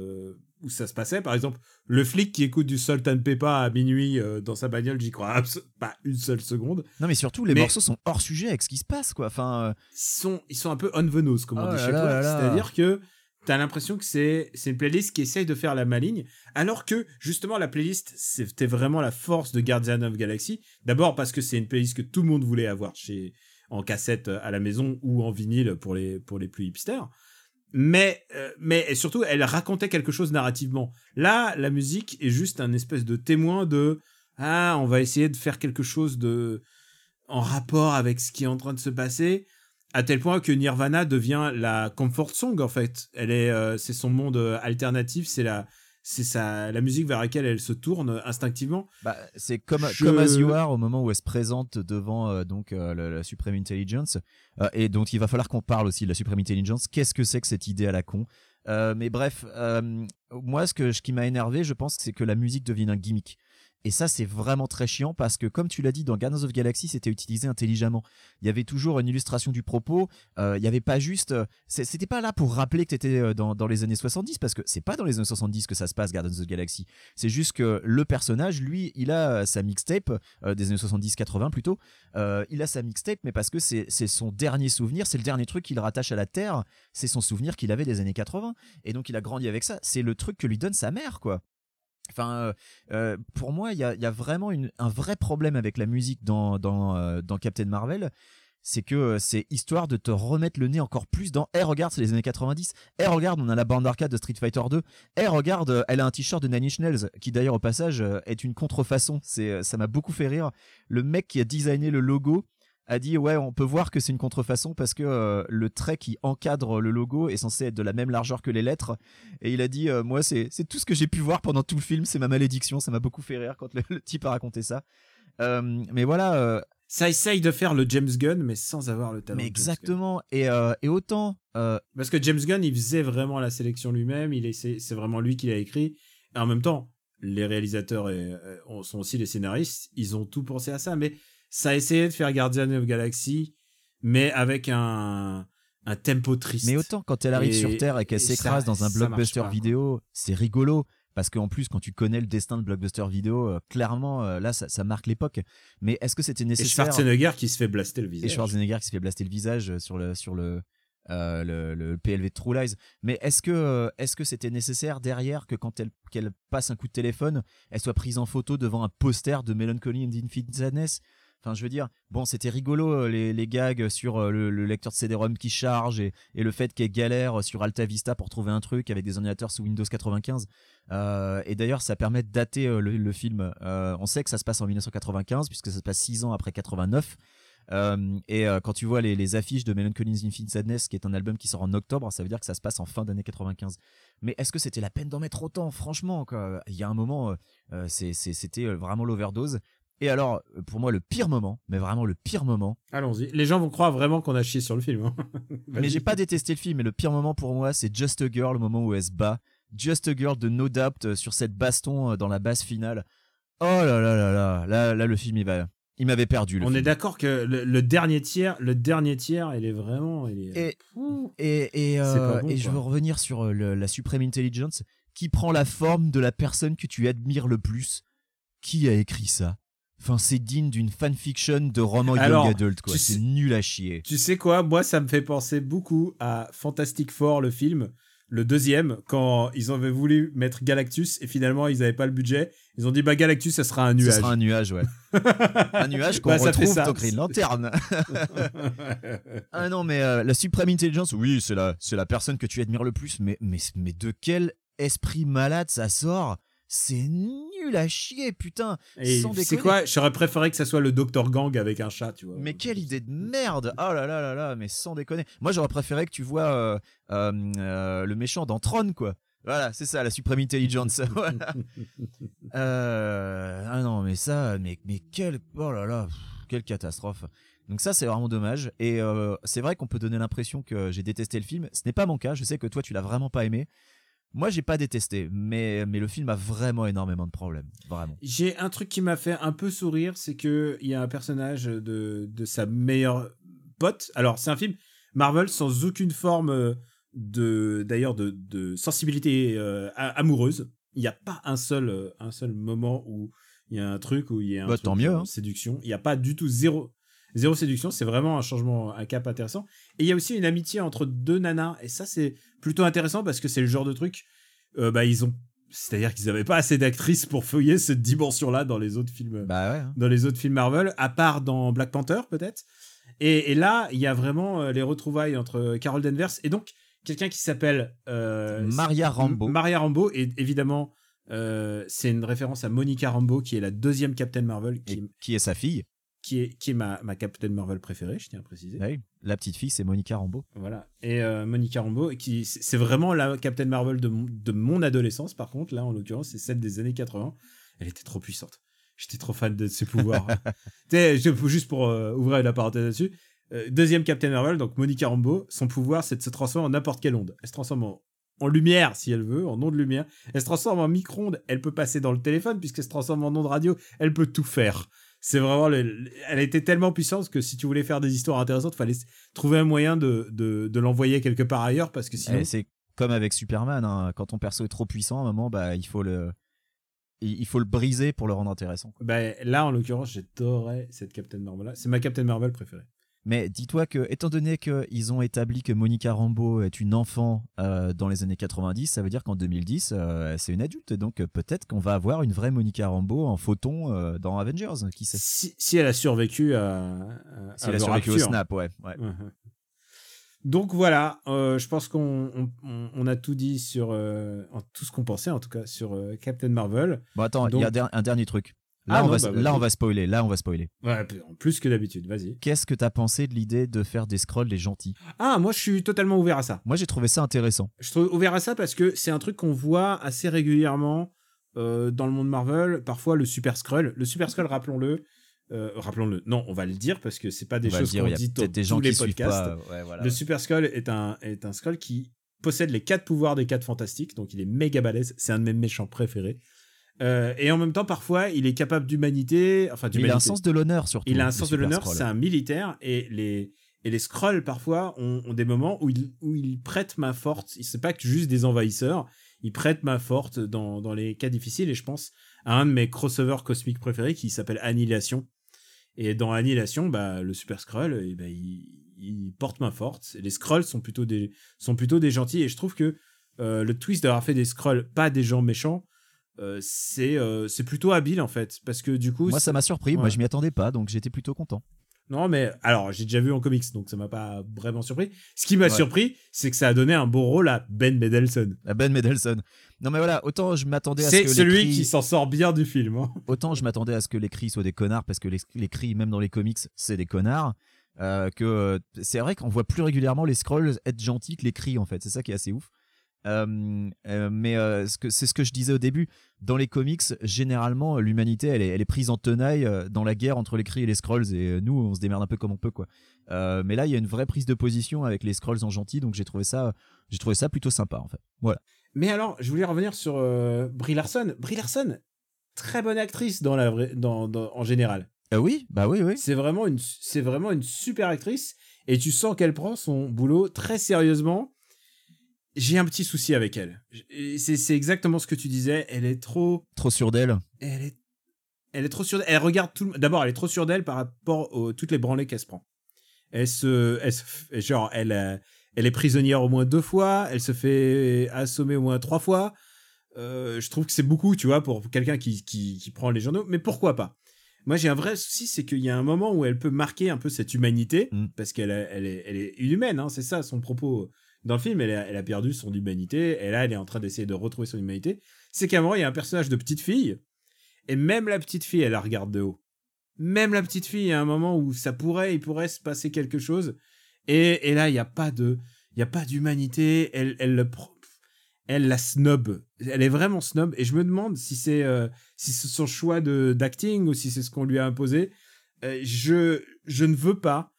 où ça se passait. Par exemple, le flic qui écoute du Salt and Pepper à minuit euh, dans sa bagnole, j'y crois pas une seule seconde. Non, mais surtout, les mais- morceaux sont hors sujet avec ce qui se passe, quoi. Enfin, euh, Ils sont, ils sont un peu on the nose, comme on Oh dit chez toi. C'est-à-dire que t'as l'impression que c'est, une playlist qui essaye de faire la maligne, alors que justement la playlist, c'était vraiment la force de Guardian of Galaxy. D'abord parce que c'est une playlist que tout le monde voulait avoir chez, en cassette euh, à la maison ou en vinyle pour les, pour les plus hipsters. Mais, euh, mais surtout, elle racontait quelque chose narrativement. Là, la musique est juste un espèce de témoin de ah, on va essayer de faire quelque chose de en rapport avec ce qui est en train de se passer, à tel point que Nirvana devient la comfort song en fait. Elle est, euh, c'est son monde euh, alternatif, c'est la, c'est sa, la musique vers laquelle elle se tourne instinctivement. Bah, c'est comme, Je- comme As You Are au moment où elle se présente devant euh, donc euh, la, la Supreme Intelligence Euh, et donc il va falloir qu'on parle aussi de la Supreme Intelligence qu'est-ce que c'est que cette idée à la con? Euh, mais bref euh, moi ce que ce qui m'a énervé je pense c'est que la musique devienne un gimmick et ça c'est vraiment très chiant parce que comme tu l'as dit dans Guardians of Galaxy c'était utilisé intelligemment il y avait toujours une illustration du propos euh, il y avait pas juste euh, c'était pas là pour rappeler que t'étais euh, dans, dans les années 70 parce que c'est pas dans les années 70 que ça se passe Guardians of Galaxy c'est juste que le personnage, lui, il a sa mixtape des années 70-80 plutôt. Il a sa mixtape, mais parce que c'est son dernier souvenir, c'est le dernier truc qu'il rattache à la Terre. C'est son souvenir qu'il avait des années 80. Et donc il a grandi avec ça. C'est le truc que lui donne sa mère, quoi. Enfin, euh, euh, pour moi, il y a, y a vraiment une- un vrai problème avec la musique dans, dans, euh, dans Captain Marvel. C'est que euh, c'est histoire de te remettre le nez encore plus dans Eh, regarde, c'est les années 90. Eh, regarde, on a la bande arcade de Street Fighter 2. Eh, regarde, euh, elle a un t-shirt de Nine Inch Nails, qui d'ailleurs, au passage, est une contrefaçon. C'est, ça m'a beaucoup fait rire. Le mec qui a designé le logo a dit ouais on peut voir que c'est une contrefaçon parce que euh, le trait qui encadre le logo est censé être de la même largeur que les lettres et il a dit euh, moi c'est c'est tout ce que j'ai pu voir pendant tout le film c'est ma malédiction ça m'a beaucoup fait rire quand le, le type a raconté ça Euh, mais voilà Ça essaye de faire le James Gunn, mais sans avoir le talent. mais exactement et, et autant Parce que James Gunn, il faisait vraiment la sélection lui-même. Il c'est vraiment lui qui l'a écrit. Et en même temps, les réalisateurs et, sont aussi les scénaristes. Ils ont tout pensé à ça. Mais ça a essayé de faire Guardian of Galaxy, mais avec un, un tempo triste. mais autant quand elle arrive Et- sur Terre et qu'elle et s'écrase dans un blockbuster pas, vidéo c'est rigolo parce qu'en plus quand tu connais le destin de blockbuster vidéo euh, clairement euh, là ça, ça marque l'époque mais est-ce que c'était Et nécessaire Schwarzenegger qui se fait blaster le et visage. Schwarzenegger qui se fait blaster le visage euh, sur le sur le euh, le, le PLV de True Lies. Mais est-ce que est-ce que c'était nécessaire derrière que quand elle qu'elle passe un coup de téléphone, elle soit prise en photo devant un poster de Melancholy and Infinite Sadness? Enfin, je veux dire, bon, c'était rigolo euh, les, les gags sur euh, le, le lecteur de CD-ROM qui charge et, le fait qu'elle galère sur Alta Vista pour trouver un truc avec des ordinateurs sous Windows 95. Euh, et d'ailleurs, ça permet de dater euh, le, le film. Euh, on sait que ça se passe en 1995 puisque ça se passe six ans après 89. Euh, et euh, quand tu vois les, les affiches de Melancholy and Infinite Sadness, qui est un album qui sort en octobre, ça veut dire que ça se passe en fin d'année 95. Mais est-ce que c'était la peine d'en mettre autant? Franchement. Il y a un moment, euh, euh, c'était vraiment l'overdose. Et alors, euh, pour moi, le pire moment, mais vraiment le pire moment, Allons-y. Les gens vont croire vraiment qu'on a chié sur le film. hein. mais j'ai pas détesté le film, mais le pire moment pour moi, c'est Just a Girl, le moment où elle se bat. Just a Girl de No Doubt euh, sur cette baston euh, dans la basse finale. Oh là là là là, là, là le film il va, il m'avait perdu. Le On film. est d'accord que le, le dernier tiers, le dernier tiers, il est vraiment, il est. Et, et, et, euh, bon, et je veux revenir sur le- la Supreme Intelligence qui prend la forme de la personne que tu admires le plus. Qui a écrit ça? Enfin, c'est digne d'une fanfiction de roman young adult, quoi. C'est nul à chier. Tu sais quoi? Moi, ça me fait penser beaucoup à Fantastic Four, le film, le deuxième, quand ils avaient voulu mettre Galactus et finalement ils n'avaient pas le budget. Ils ont dit bah Galactus, ça sera un nuage. sera un nuage, ouais. un nuage qu'on Bah, ça retrouve ça. dans Green Lantern. ah non, mais euh, la Supreme Intelligence, oui, c'est la, c'est la personne que tu admires le plus, mais, mais, mais de quel esprit malade ça sort? C'est nul à chier, putain. et sans c'est quoi? J'aurais préféré que ça soit le Dr Gang avec un chat, tu vois. Mais quelle idée de merde Oh là là là là, mais sans déconner. Moi, j'aurais préféré que tu vois euh, euh, euh, le méchant dans Tron, quoi. Voilà, c'est ça, la Supreme Intelligence. Voilà. Ah non, mais ça, mais, mais quelle, oh là là, pff, quelle catastrophe. Donc ça, c'est vraiment dommage. Et euh, c'est vrai qu'on peut donner l'impression que j'ai détesté le film. Ce n'est pas mon cas. Je sais que toi, tu l'as vraiment pas aimé. Moi, j'ai pas détesté, mais, mais le film a vraiment énormément de problèmes. Vraiment. J'ai un truc qui m'a fait un peu sourire, c'est que il y a un personnage de, de sa meilleure pote. Alors, c'est un film Marvel sans aucune forme euh, de d'ailleurs de, de sensibilité euh, amoureuse. Il n'y a pas un seul euh, un seul moment où il y a un truc où il y a un Bah, truc tant mieux, genre hein. séduction. Il n'y a pas du tout zéro zéro séduction. C'est vraiment un changement, un cap intéressant. Et il y a aussi une amitié entre deux nanas. Et ça, c'est plutôt intéressant parce que c'est le genre de truc. euh, bah, ils ont c'est-à-dire qu'ils n'avaient pas assez d'actrices pour feuiller cette dimension-là dans les autres films, Bah ouais. hein. dans les autres films Marvel, à part dans Black Panther peut-être. Et, et là, il y a vraiment euh, les retrouvailles entre Carol Danvers et donc quelqu'un qui s'appelle euh, Maria Rambeau. M- Maria Rambeau et évidemment euh, c'est une référence à Monica Rambeau qui est la deuxième Captain Marvel qui, Et qui est sa fille qui est qui est ma, ma Captain Marvel préférée, je tiens à préciser. Oui, La petite fille, c'est Monica Rambeau. Voilà. Et euh, Monica Rambeau, qui c'est vraiment la Captain Marvel de mon, de mon adolescence, par contre, là en l'occurrence, c'est celle des années 80. Elle était trop puissante. J'étais trop fan de ses pouvoirs. juste pour euh, ouvrir la parenthèse là-dessus. euh, deuxième Captain Marvel, donc Monica Rambeau, son pouvoir c'est de se transformer en n'importe quelle onde. Elle se transforme en, en lumière si elle veut, en onde de lumière. Elle se transforme en micro-ondes, elle peut passer dans le téléphone puisqu'elle se transforme en onde radio, elle peut tout faire. C'est vraiment, le- le- elle était tellement puissante que si tu voulais faire des histoires intéressantes, fallait s- trouver un moyen de, de, de l'envoyer quelque part ailleurs parce que sinon. Eh, c'est comme avec Superman, hein. quand ton perso est trop puissant, à un moment, bah, il faut le, il il faut le briser pour le rendre intéressant. quoi. Bah, là, en l'occurrence, j'adorais cette Captain Marvel. C'est ma Captain Marvel préférée. Mais dis-toi que, étant donné qu'ils ont établi que Monica Rambeau est une enfant euh, dans les années 90, ça veut dire qu'en 2010, euh, c'est une adulte. Donc euh, peut-être qu'on va avoir une vraie Monica Rambeau en photon dans Avengers, qui sait. Si, si elle a survécu à. à- Si à elle a The survécu au snap, ouais. ouais. Donc voilà, je pense qu'on on, on- on a tout dit sur tout ce qu'on pensait en tout cas sur Captain Marvel. Bon, attends, il y a un dernier truc. Là, Ah on non, va, bah, là, vas-y. on va spoiler. Là, on va spoiler. Ouais, plus que d'habitude, vas-y. Qu'est-ce que t'as pensé de l'idée de faire des scrolls les gentils? Ah, moi je suis totalement ouvert à ça. Moi, j'ai trouvé ça intéressant. Je suis ouvert à ça parce que c'est un truc qu'on voit assez régulièrement euh, dans le monde Marvel. Parfois le Super Skrull. Le Super Skrull, rappelons-le. euh, rappelons-le. Non, on va le dire parce que c'est pas des on choses qu'on dit dans des tous gens les qui suivent podcasts. pas. Ouais, voilà. Le Super Skull est un, est un Skrull qui possède les quatre pouvoirs des quatre fantastiques, donc il est méga balèze. C'est un de mes méchants préférés. Euh, et en même temps, parfois, il est capable d'humanité. Enfin, il a un sens de l'honneur surtout. Il a un sens de l'honneur, c'est un militaire et les et les Skrulls parfois ont, ont des moments où ils où ils prêtent main forte. C'est pas que juste des envahisseurs, ils prêtent main forte dans, dans les cas difficiles et je pense à un de mes crossovers cosmiques préférés qui s'appelle Annihilation. Et dans Annihilation, bah le Super Skrull, eh ben, il, ils portent main forte. Les Skrulls sont plutôt des, sont plutôt des gentils. Et je trouve que euh, le twist d'avoir fait des Skrulls, pas des gens méchants, euh, c'est euh, c'est plutôt habile en fait. Parce que du coup. Moi, ça m'a surpris. Moi, je m'y attendais pas, donc j'étais plutôt content. Non, mais alors, j'ai déjà vu en comics, donc ça m'a pas vraiment surpris. Ce qui m'a Ouais. surpris, c'est que ça a donné un beau rôle à Ben Mendelsohn. À Ben Mendelsohn. Non, mais voilà, autant je m'attendais à ce que les celui cris- qui s'en sort bien du film. hein. autant je m'attendais à ce que les cris soient des connards parce que les, les cris même dans les comics c'est des connards euh, que c'est vrai qu'on voit plus régulièrement les scrolls être gentils que les cris en fait c'est ça qui est assez ouf Euh, euh, mais euh, ce que- c'est ce que je disais au début. Dans les comics généralement l'humanité elle est, elle est prise en tenaille dans la guerre entre les cris et les scrolls. Et nous on se démerde un peu comme on peut quoi. Mais là il y a une vraie prise de position avec les scrolls en gentils donc j'ai trouvé ça j'ai trouvé ça plutôt sympa en fait. Voilà. Mais alors, je voulais revenir sur Brie Larson. Brie Larson, très bonne actrice dans la vraie- dans, dans- en général. Euh, oui bah oui oui. C'est vraiment une, c'est vraiment une super actrice. Et tu sens qu'elle prend son boulot très sérieusement. J'ai un petit souci avec elle. C'est, exactement ce que tu disais. Elle est trop, trop sûr d'elle elle est, elle est trop sûre. d'elle. Elle regarde tout. le- D'abord, elle est trop sûre d'elle par rapport aux toutes les branlées qu'elle se prend. Elle se, elle se genre, elle, euh, elle est prisonnière au moins deux fois. Elle se fait assommer au moins trois fois. Euh, je trouve que c'est beaucoup, tu vois, pour quelqu'un qui, qui, qui prend les journaux. Mais pourquoi pas? Moi, j'ai un vrai souci, c'est qu'il y a un moment où elle peut marquer un peu cette humanité, Mm. parce qu'elle elle est, elle est inhumaine, hein, c'est ça son propos dans le film. Elle a, perdu son humanité, et là, elle est en train d'essayer de retrouver son humanité. C'est qu'à un moment, il y a un personnage de petite fille, et même la petite fille, elle la regarde de haut. Même la petite fille, il y a un moment où ça pourrait, il pourrait se passer quelque chose, et, et là, il n'y a pas de, il y a pas d'humanité. Elle, elle la snob. Elle est vraiment snob. Et je me demande si c'est euh, si son choix de d'acting ou si c'est ce qu'on lui a imposé. Euh, je je ne veux pas.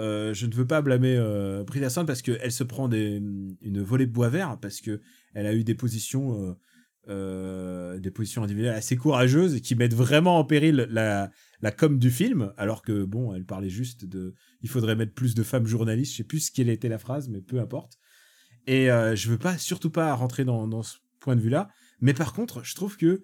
Euh, je ne veux pas blâmer euh, Brie Larson parce qu'elle se prend une volée de bois vert parce que elle a eu des positions euh, euh, des positions individuelles assez courageuses et qui mettent vraiment en péril la, com du film. Alors que bon elle parlait juste de il faudrait mettre plus de femmes journalistes. Je sais plus qu'elle était la phrase mais peu importe. Et je veux pas surtout pas rentrer dans, ce point de vue là mais par contre je trouve que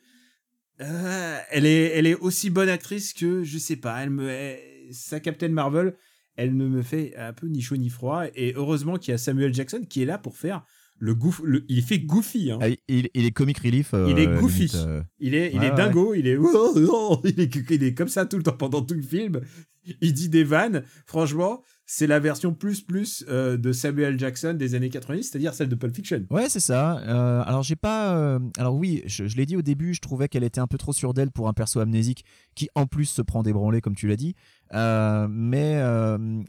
elle est elle est aussi bonne actrice que je sais pas elle me sa Captain Marvel elle ne me fait un peu ni chaud ni froid et heureusement qu'il y a Samuel Jackson qui est là pour faire le goof le, il fait goofy hein. Ah, il, il est comic relief euh, Il est goofy. limite, euh, Il est, il Ouais, est ouais. dingo, il est, il est, il est comme ça tout le temps pendant tout le film. Il dit des vannes. Franchement, c'est la version plus plus euh, de Samuel Jackson des années 90, c'est-à-dire celle de Pulp Fiction. Ouais, c'est ça. Euh, alors j'ai pas. euh, alors oui, je, l'ai dit au début, je trouvais qu'elle était un peu trop sûre d'elle pour un perso amnésique qui en plus se prend des comme tu l'as dit. Mais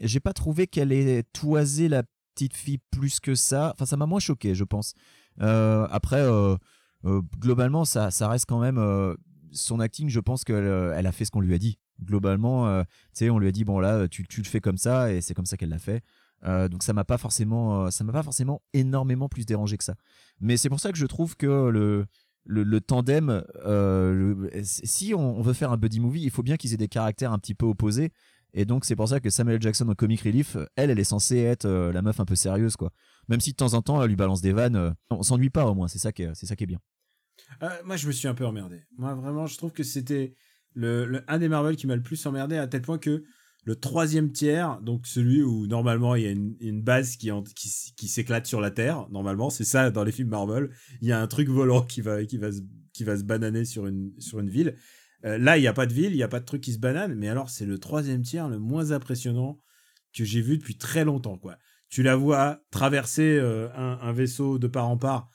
j'ai pas trouvé qu'elle ait toisé la petite fille plus que ça. Enfin, ça m'a moins choqué, je pense. Après, globalement, ça, ça reste quand même son acting. Je pense qu'elle elle a fait ce qu'on lui a dit. Globalement, euh, tu sais, on lui a dit bon là, tu, tu le fais comme ça et c'est comme ça qu'elle l'a fait. Euh, donc ça m'a pas forcément, euh, ça m'a pas forcément énormément plus dérangé que ça. Mais c'est pour ça que je trouve que le le, tandem, si on, veut faire un buddy movie, il faut bien qu'ils aient des caractères un petit peu opposés. Et donc c'est pour ça que Samuel Jackson en comic relief, elle, elle est censée être la meuf un peu sérieuse quoi. Même si de temps en temps elle lui balance des vannes, on s'ennuie pas au moins. C'est ça qui est, c'est ça qui est bien. Moi, je me suis un peu emmerdé. Moi, vraiment, je trouve que c'était le, un des Marvel qui m'a le plus emmerdé à tel point que le troisième tiers, donc celui où normalement il y a une, base qui, s'éclate sur la Terre, normalement, c'est ça dans les films Marvel, il y a un truc volant qui va, qui va, se, qui va se bananer sur une, sur une ville. Euh, là, il n'y a pas de ville, il n'y a pas de truc qui se banane, mais alors c'est le troisième tiers le moins impressionnant que j'ai vu depuis très longtemps. quoi. Tu la vois traverser euh, un, vaisseau de part en part,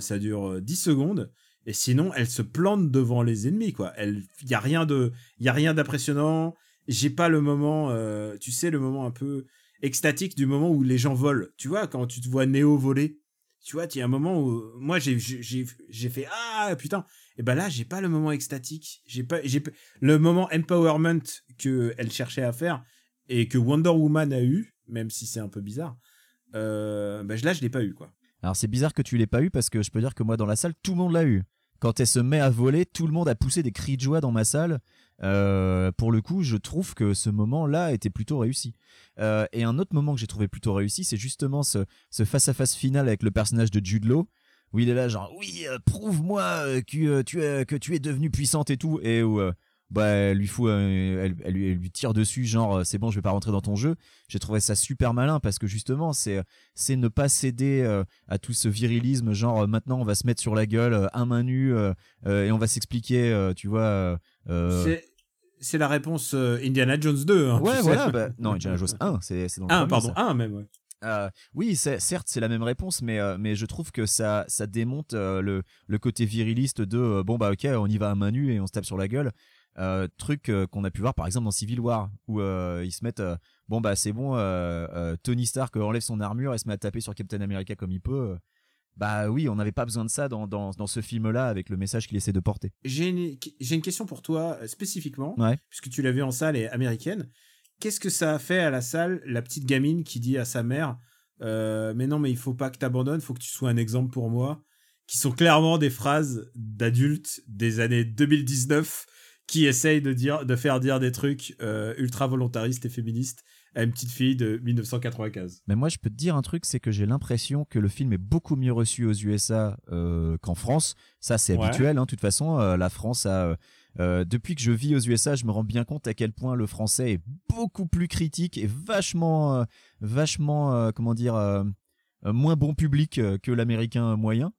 ça dure euh, 10 secondes, et sinon elle se plante devant les ennemis. quoi. Il y a rien de, y a rien d'impressionnant. J'ai pas le moment, euh, tu sais, le moment un peu extatique du moment où les gens volent. Tu vois, quand tu te vois Néo voler, tu vois, il y a un moment où moi j'ai j'ai fait ah putain. Et ben là j'ai pas le moment extatique. J'ai pas j'ai le moment empowerment que elle cherchait à faire et que Wonder Woman a eu, même si c'est un peu bizarre. Euh, ben là je l'ai pas eu quoi. Alors c'est bizarre que tu l'aies pas eu parce que je peux dire que moi dans la salle tout le monde l'a eu. Quand elle se met à voler, tout le monde a poussé des cris de joie dans ma salle. Euh, pour le coup, je trouve que ce moment-là était plutôt réussi. Euh, et un autre moment que j'ai trouvé plutôt réussi, c'est justement ce ce face-à-face final avec le personnage de Jude où il est là genre oui, euh, prouve-moi que, tu es, que tu es devenue puissante et tout, et où, bah elle lui fout euh, elle, elle lui, elle lui tire dessus genre euh, c'est bon je vais pas rentrer dans ton jeu j'ai trouvé ça super malin parce que justement c'est c'est ne pas céder euh, à tout ce virilisme genre euh, maintenant on va se mettre sur la gueule euh, un main nue euh, euh, et on va s'expliquer euh, tu vois euh, euh, C'est- C'est la réponse euh, Indiana Jones 2. hein, ouais voilà bah, non Indiana Jones 1 c'est c'est dans le Un, premier, pardon, ça. un même, ouais. Euh, oui, certes, c'est la même réponse, mais, euh, mais je trouve que ça, ça démonte euh, le, le côté viriliste de euh, bon, bah ok, on y va à main nue et on se tape sur la gueule. Euh, truc euh, qu'on a pu voir par exemple dans Civil War, où euh, ils se mettent euh, bon, bah c'est bon, Tony Stark enlève son armure et se met à taper sur Captain America comme il peut. Bah oui, on n'avait pas besoin de ça dans, dans, dans ce film-là avec le message qu'il essaie de porter. J'ai une, j'ai une question pour toi spécifiquement, Ouais. puisque tu l'as vu en salle et américaine. Qu'est-ce que ça a fait à la salle, la petite gamine qui dit à sa mère Mais non, mais il faut pas que tu abandonnes, faut que tu sois un exemple pour moi qui sont clairement des phrases d'adultes des années 2019 qui essayent de, dire, de faire dire des trucs euh, ultra volontaristes et féministes à une petite fille de 1995. Mais moi, je peux te dire un truc, c'est que j'ai l'impression que le film est beaucoup mieux reçu aux USA euh, qu'en France. Ça, c'est Ouais. habituel. hein. De toute façon, euh, la France a. euh, depuis que je vis aux USA, je me rends bien compte à quel point le français est beaucoup plus critique et vachement, vachement, comment dire, moins bon public que l'américain moyen.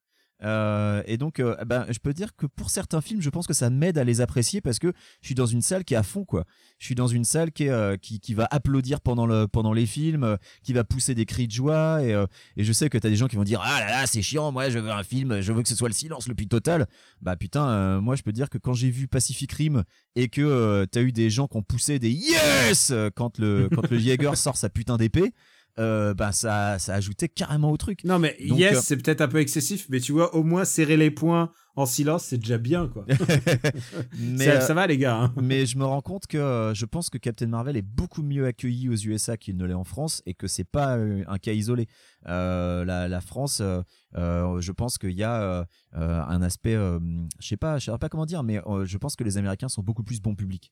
Euh, et donc, euh, ben, je peux dire que pour certains films, je pense que ça m'aide à les apprécier parce que je suis dans une salle qui est à fond, quoi. Je suis dans une salle qui, est, euh, qui, qui va applaudir pendant, le, pendant les films, qui va pousser des cris de joie. Et, et je sais que tu as des gens qui vont dire Ah là là, c'est chiant, moi je veux un film, je veux que ce soit le silence le plus total. Bah putain, moi je peux dire que quand j'ai vu Pacific Rim et que t'as eu des gens qui ont poussé des Yes quand le, quand le Jaeger sort sa putain d'épée, euh, bah ça, ça ajoutait carrément au truc. Non, mais Donc, yes, euh, c'est peut-être un peu excessif, mais tu vois, au moins serrer les poings en silence, c'est déjà bien, quoi. Mais, ça, euh, ça va, les gars. hein. mais je me rends compte que euh, je pense que Captain Marvel est beaucoup mieux accueilli aux USA qu'il ne l'est en France et que c'est pas euh, un cas isolé. Euh, la, la France, euh, je pense qu'il y a euh, un aspect, je sais pas, je sais pas comment dire, mais je pense que les Américains sont beaucoup plus bon public.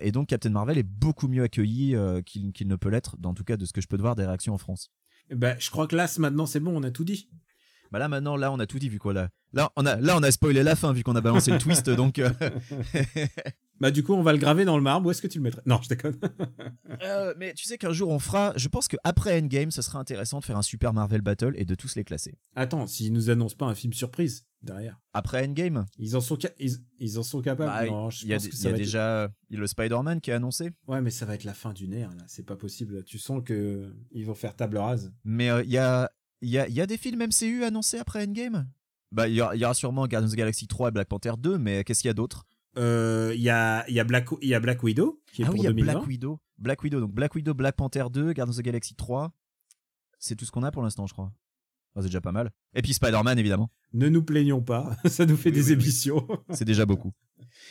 Et donc Captain Marvel est beaucoup mieux accueilli qu'il ne peut l'être, dans tout cas de ce que je peux te voir des réactions en France. Bah, je crois que là, maintenant, c'est bon, on a tout dit. Bah là maintenant, là on a tout dit vu quoi là. Là on a, là on a spoilé la fin vu qu'on a balancé le twist donc. euh, Bah, du coup, on va le graver dans le marbre. Où est-ce que tu le mettrais? Non, je déconne. Euh, mais tu sais qu'un jour on fera, je pense qu'après Endgame, ce sera intéressant de faire un Super Marvel Battle et de tous les classer. Attends, s'ils nous annoncent pas un film surprise derrière, Après Endgame, ils en sont, ils, ils en sont capables. bah, il y a, y être- déjà a le Spider-Man qui est annoncé. Ouais, mais ça va être la fin d'une ère, là. C'est pas possible. Tu sens que ils vont faire table rase. Mais euh, il y, a, il y, a, il y a des films MCU annoncés après Endgame? Bah il y, aura, il y aura sûrement Guardians of the Galaxy 3 et Black Panther 2, mais qu'est-ce qu'il y a d'autre? Euh, Il y, a, il y, a Black, il y a Black Widow, qui est Ah pour oui, il y a 2020. Black Widow. Black Widow, donc Black Widow, Black Panther 2, Guardians of the Galaxy 3. C'est tout ce qu'on a pour l'instant, je crois. Oh, c'est déjà pas mal. Et puis Spider-Man, évidemment. Ne nous plaignons pas, ça nous fait Oui, des oui, oui. émissions. C'est déjà beaucoup.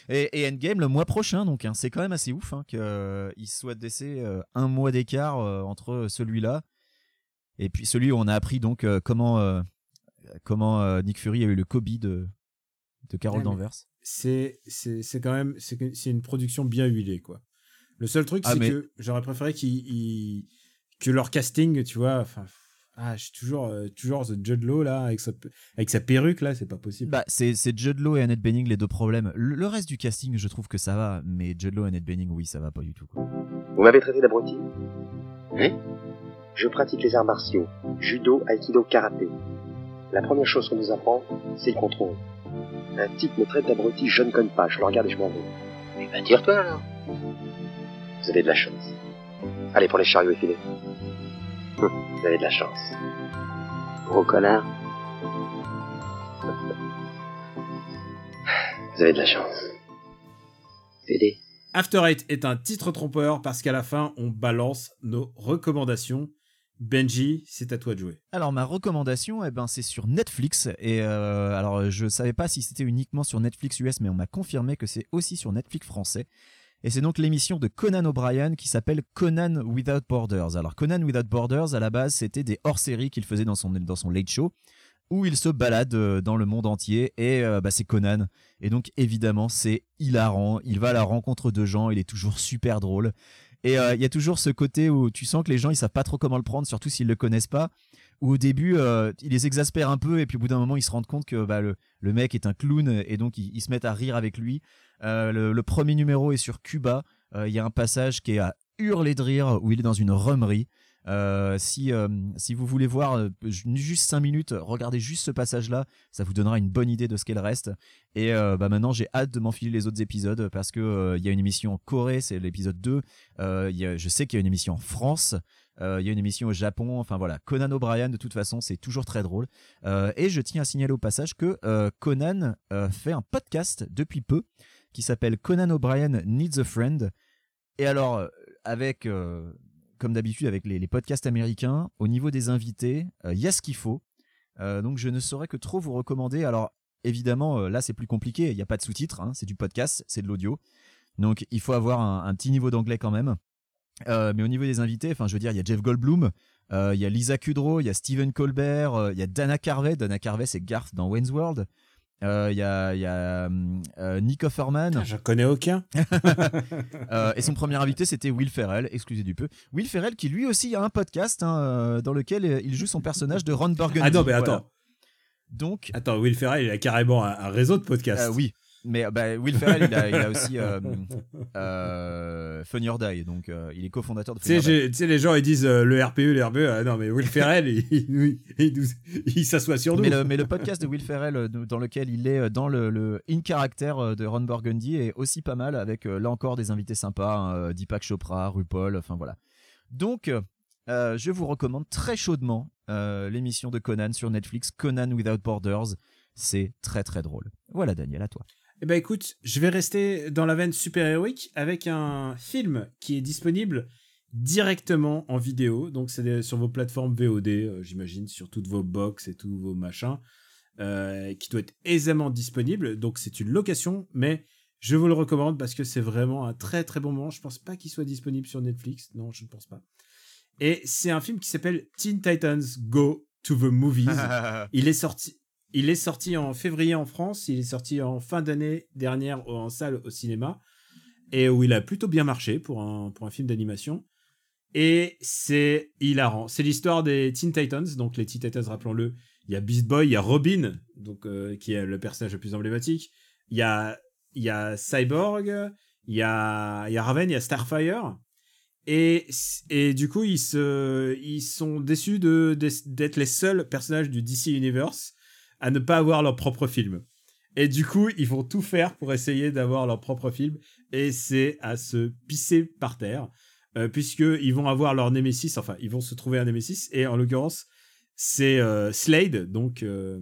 Et, et Endgame le mois prochain, donc hein, c'est quand même assez ouf hein, qu'il soit laissé euh, un mois d'écart euh, entre celui-là et puis celui où on a appris donc euh, comment euh, comment euh, Nick Fury a eu le Kobe de de Carol Ouais, mais- Danvers. c'est c'est c'est quand même c'est c'est une production bien huilée quoi. Le seul truc Ah, c'est mais- que j'aurais préféré qu'ils ils- que leur casting, tu vois, enfin ah, je suis toujours euh, toujours The Judd Law là avec sa avec sa perruque là, c'est pas possible. Bah c'est c'est Judd Law et Annette Bening les deux problèmes. Le, le reste du casting, je trouve que ça va, mais Judd Law et Annette Bening, oui, ça va pas du tout. quoi. Vous m'avez traité d'abruti? Oui Je pratique les arts martiaux, judo, aikido, karaté. La première chose qu'on nous apprend, c'est le contrôle. Un type me traite d'abruti, je ne connais pas, je le regarde et je m'en vais. Eh ben, tire-toi alors. Vous avez de la chance. Allez pour les chariots effilés. Hum, Vous avez de la chance. Gros connard. Vous avez de la chance. PD. After Eight est un titre trompeur parce qu'à la fin on balance nos recommandations. Benji, c'est à toi de jouer. Alors ma recommandation, eh ben c'est sur Netflix et euh, alors je savais pas si c'était uniquement sur Netflix US, mais on m'a confirmé que c'est aussi sur Netflix français. Et c'est donc l'émission de Conan O'Brien qui s'appelle Conan Without Borders. Alors Conan Without Borders, à la base, c'était des hors-séries qu'il faisait dans son dans son late show où il se balade euh, dans le monde entier et euh, bah, c'est Conan. Et donc évidemment c'est hilarant. Il va à la rencontre de gens, il est toujours super drôle. Et euh, il y a toujours ce côté où tu sens que les gens ils savent pas trop comment le prendre, surtout s'ils le connaissent pas. où au début euh, il les exaspère un peu et puis au bout d'un moment ils se rendent compte que bah, le, le mec est un clown et donc ils, ils se mettent à rire avec lui. Euh, le, le premier numéro est sur Cuba. Euh, Il y a un passage qui est à hurler de rire où il est dans une rhumerie. Euh, si, euh, si vous voulez voir euh, ju- juste 5 minutes, regardez juste ce passage-là, ça vous donnera une bonne idée de ce qu'elle reste. Et bah maintenant, j'ai hâte de m'enfiler les autres épisodes parce que il y a une émission en Corée, c'est l'épisode 2. Euh, il y a- je sais qu'il y a une émission en France. Il y a une émission au Japon. Enfin voilà, Conan O'Brien, de toute façon, c'est toujours très drôle. Et je tiens à signaler au passage que Conan fait un podcast depuis peu qui s'appelle Conan O'Brien Needs a Friend. Et alors, avec, comme d'habitude, avec les, podcasts américains, au niveau des invités, euh, il y a ce qu'il faut. Euh, donc je ne saurais que trop vous recommander. Alors évidemment, euh, là c'est plus compliqué, il n'y a pas de sous-titres, hein, c'est du podcast, c'est de l'audio. Donc il faut avoir un, petit niveau d'anglais quand même. Mais au niveau des invités, enfin je veux dire, il y a Jeff Goldblum, il y a Lisa Kudrow, il y a Stephen Colbert, il y a Dana Carvey. Dana Carvey c'est Garth dans Wayne's World. Euh, Il y a, y a hum, euh, Nick Offerman. J'en connais aucun. Euh, et son premier invité, c'était Will Ferrell, excusez du peu. Will Ferrell, qui lui aussi a un podcast hein, euh, dans lequel euh, il joue son personnage de Ron Burgundy. Ah non, mais Voilà. attends. Donc, Attends, Will Ferrell, il a carrément un, un réseau de podcasts. euh, oui. Mais euh, bah, Will Ferrell, il a, il a aussi euh, euh, Funny or Die, donc euh, il est cofondateur de Funny tu sais, les gens ils disent euh, le RPE, le RPE. Ah non, mais Will Ferrell, il, il, il nous- il s'assoit sur nous. Mais le, mais le podcast de Will Ferrell, dans lequel il est dans le, le in character de Ron Burgundy, est aussi pas mal, avec là encore des invités sympas, hein, Deepak Chopra, RuPaul, enfin voilà. Donc, je vous recommande très chaudement l'émission de Conan sur Netflix, Conan Without Borders. C'est très très drôle. Voilà, Daniel, à toi. Eh ben écoute, je vais rester dans la veine super-héroïque avec un film qui est disponible directement en vidéo. Donc c'est sur vos plateformes VOD, euh, j'imagine, sur toutes vos box et tous vos machins, euh, qui doit être aisément disponible. Donc c'est une location, mais je vous le recommande parce que c'est vraiment un très très bon moment. Je pense pas qu'il soit disponible sur Netflix. Non, je ne pense pas. Et c'est un film qui s'appelle Teen Titans Go to the Movies. Il est sorti. Il est sorti en février en France, il est sorti en fin d'année dernière en salle au cinéma, et où il a plutôt bien marché pour un, pour un film d'animation. Et c'est hilarant. C'est l'histoire des Teen Titans, donc les Teen Titans, rappelons-le, il y a Beast Boy, il y a Robin, donc, euh, qui est le personnage le plus emblématique, il y a, y a Cyborg, il y a, y a Raven, il y a Starfire, et, et du coup, ils, se, ils sont déçus de, d'être les seuls personnages du DC Universe à ne pas avoir leur propre film. Et du coup, ils vont tout faire pour essayer d'avoir leur propre film. Et c'est à se pisser par terre. Euh, Puisqu'ils vont avoir leur Nemesis. Enfin, ils vont se trouver un Nemesis. Et en l'occurrence, c'est euh, Slade, donc, euh,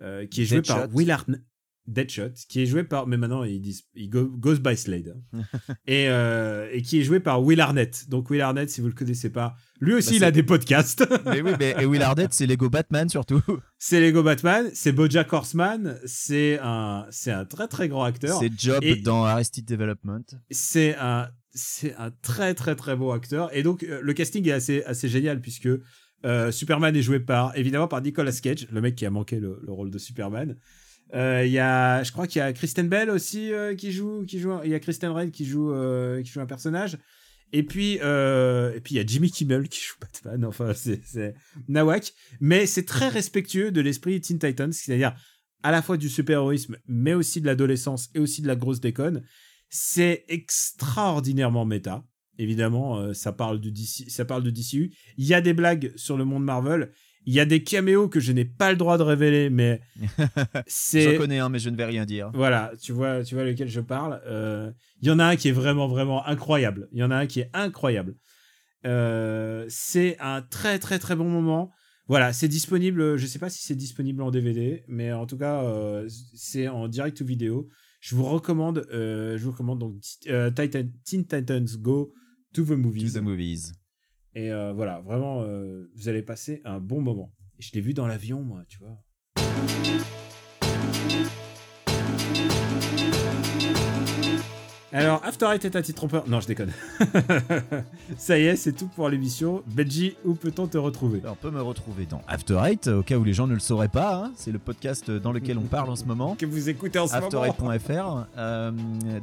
euh, qui est joué par. Will Arnett. Deadshot, qui est joué par. Mais maintenant, ils disent. Il go- goes by Slade. et, euh, et qui est joué par Will Arnett. Donc, Will Arnett, si vous le connaissez pas, lui aussi, Bah, il a des podcasts. mais oui, mais et Will Arnett, c'est Lego Batman surtout. c'est Lego Batman, c'est BoJack Horseman, c'est un, c'est un très très grand acteur. C'est Job Et- dans Arrested Development. C'est un, c'est un très très très beau acteur. Et donc euh, le casting est assez assez génial puisque euh, Superman est joué par évidemment par Nicolas Cage, le mec qui a manqué le, le rôle de Superman. Euh, y a, je crois qu'il y a Kristen Bell aussi euh, qui joue, qui joue. Il y a Kristen Red qui joue, euh, qui joue un personnage. Et puis, et puis il y a Jimmy Kimmel qui joue Batman. Enfin, c'est nawak. Mais c'est très respectueux de l'esprit Teen Titans, c'est-à-dire à la fois du super-héroïsme, mais aussi de l'adolescence et aussi de la grosse déconne. C'est extraordinairement méta. Évidemment, ça parle ça parle de DCU. Il y a des blagues sur le monde Marvel. Il y a des caméos que je n'ai pas le droit de révéler, mais c'est J'en connais un, mais je ne vais rien dire. voilà, tu vois, tu vois lequel je parle. Euh, Il y en a un qui est vraiment, vraiment incroyable. Il y en a un qui est incroyable. Euh, c'est un très, très, très bon moment. Voilà, c'est disponible. Je sais pas si c'est disponible en DVD, mais en tout cas, euh, c'est en direct ou vidéo. Je vous recommande, euh, je vous recommande donc euh, Titan, Teen Titans Go to the To Movies. the movies. Et euh, voilà, vraiment, euh, vous allez passer un bon moment. Et je l'ai vu dans l'avion, moi, tu vois. Alors, After Eight est un titre trompeur. Non, je déconne. Ça y est, c'est tout pour l'émission. Benji, où peut-on te retrouver? On peut me retrouver dans After Eight, au cas où les gens ne le sauraient pas. hein. C'est le podcast dans lequel on parle en ce moment. Que vous écoutez en ce moment Afterite.fr. Euh,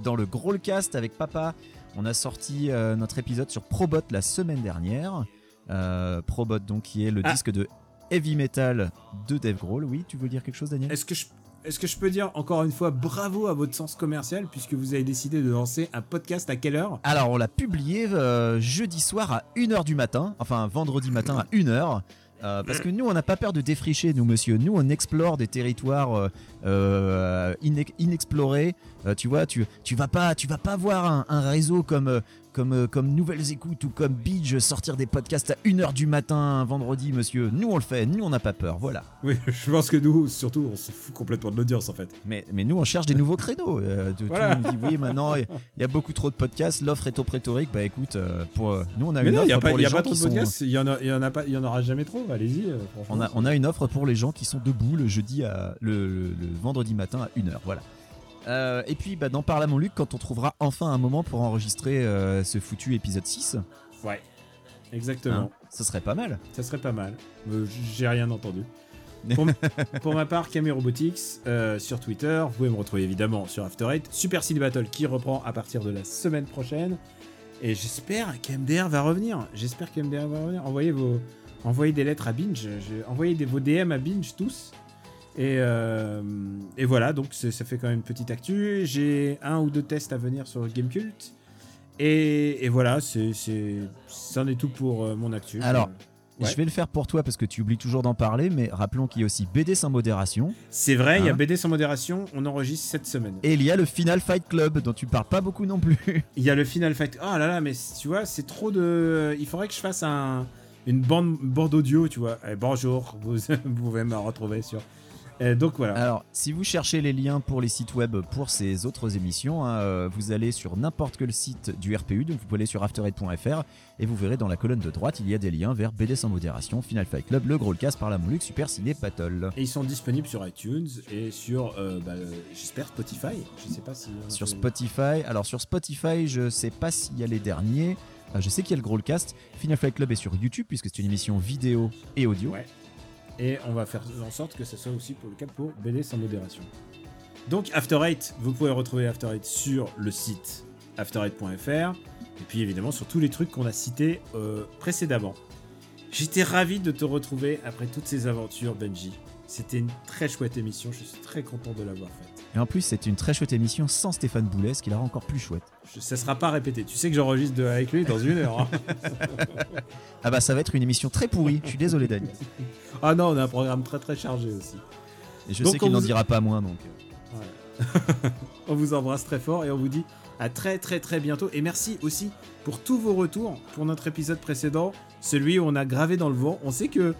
dans le Growlcast avec papa, on a sorti euh, notre épisode sur Probot la semaine dernière. Euh, Probot, donc, qui est le Ah. disque de. Heavy Metal de Dave Grohl. Oui, tu veux dire quelque chose, Daniel? Est-ce que je est-ce que je peux dire encore une fois bravo à votre sens commercial puisque vous avez décidé de lancer un podcast à quelle heure? Alors, on l'a publié euh, jeudi soir à 1h du matin, enfin vendredi matin à 1h. Euh, parce que nous, on n'a pas peur de défricher, nous, monsieur. Nous, on explore des territoires euh, euh, inex- inexplorés. Euh, tu vois, tu, tu vas pas, tu vas pas voir un, un réseau comme, comme, euh, comme Nouvelles Écoutes ou comme Beach sortir des podcasts à 1h du matin un vendredi, monsieur. Nous, on le fait. Nous, on n'a pas peur. Voilà. Oui, je pense que nous, surtout, on se fout complètement de l'audience en fait. Mais, mais nous, on cherche des nouveaux créneaux. Euh, tu- Voilà. Tu nous dis, oui, maintenant, il y a beaucoup trop de podcasts. L'offre est trop prétorique. Bah écoute, euh, pour, euh, nous, on a Mais une non, il offre n'y a pas, pour les a gens pas trop qui de sont- podcasts, il y en a, il y en a pas, il y en aura jamais trop. Allez-y. On a, on a une offre pour les gens qui sont debout le jeudi à le, le- le vendredi matin à 1h. Voilà. Euh, et puis, bah, dans Parle à mon Luc, quand on trouvera enfin un moment pour enregistrer euh, ce foutu épisode 6, Ouais. Exactement. hein, ce serait pas mal. Ça serait pas mal. Euh, J'ai rien entendu. Pour, pour ma part, Camé Robotics sur Twitter. Vous pouvez me retrouver évidemment sur After Eight. Super City Battle qui reprend à partir de la semaine prochaine. Et j'espère qu'MDR va revenir. J'espère qu'MDR va revenir. Envoyez, vos, envoyez des lettres à Binge. Envoyez des, vos DM à Binge tous. Et, euh, et voilà, donc ça fait quand même une petite actu. J'ai un ou deux tests à venir sur Gamecult. Et, et voilà, c'est c'en est tout pour euh, mon actu. Alors, Ouais. Je vais le faire pour toi parce que tu oublies toujours d'en parler, mais rappelons qu'il y a aussi BD sans modération C'est vrai, il y a Hein BD sans modération, on enregistre cette semaine. et il y a le Final Fight Club dont tu parles pas beaucoup non plus. Il y a le Final Fight. Oh là là, mais tu vois, c'est trop de. Il faudrait que je fasse un, une bande, bande audio, tu vois. Eh, bonjour, vous, vous pouvez me retrouver sur. Eh, donc voilà. Alors, si vous cherchez les liens pour les sites web pour ces autres émissions, hein, euh, vous allez sur n'importe quel site du RPU, donc vous pouvez aller sur afterhead.fr et vous verrez dans la colonne de droite, il y a des liens vers BD sans modération, Final Fight Club, le Growlcast par la Molux, Super Ciné Battle. Et ils sont disponibles sur iTunes et sur, euh, bah, euh, j'espère, Spotify. Je sais pas si. Sur fait- Spotify, alors sur Spotify, je sais pas s'il y a les derniers. Euh, je sais qu'il y a le Growlcast. Final Fight Club est sur YouTube puisque c'est une émission vidéo et audio. Ouais. Et on va faire en sorte que ce soit aussi pour le cas pour BD sans modération. Donc After vous pouvez retrouver After sur le site after8.fr et puis évidemment sur tous les trucs qu'on a cités euh, précédemment. J'étais ravi de te retrouver après toutes ces aventures, Benji. C'était une très chouette émission, je suis très content de l'avoir faite. Et en plus, c'est une très chouette émission sans Stéphane Boulet, ce qui la rend encore plus chouette. Je- ça sera pas répété. Tu sais que j'enregistre avec lui dans une heure. hein. Ah bah ça va être une émission très pourrie, je suis désolé Daniel. ah non, on a un programme très très chargé aussi. Et je Donc, sais qu'il n'en vous- dira pas moins donc. euh. On vous embrasse très fort et on vous dit à très très très bientôt. Et merci aussi pour tous vos retours pour notre épisode précédent, celui où on a gravé dans le vent. On sait que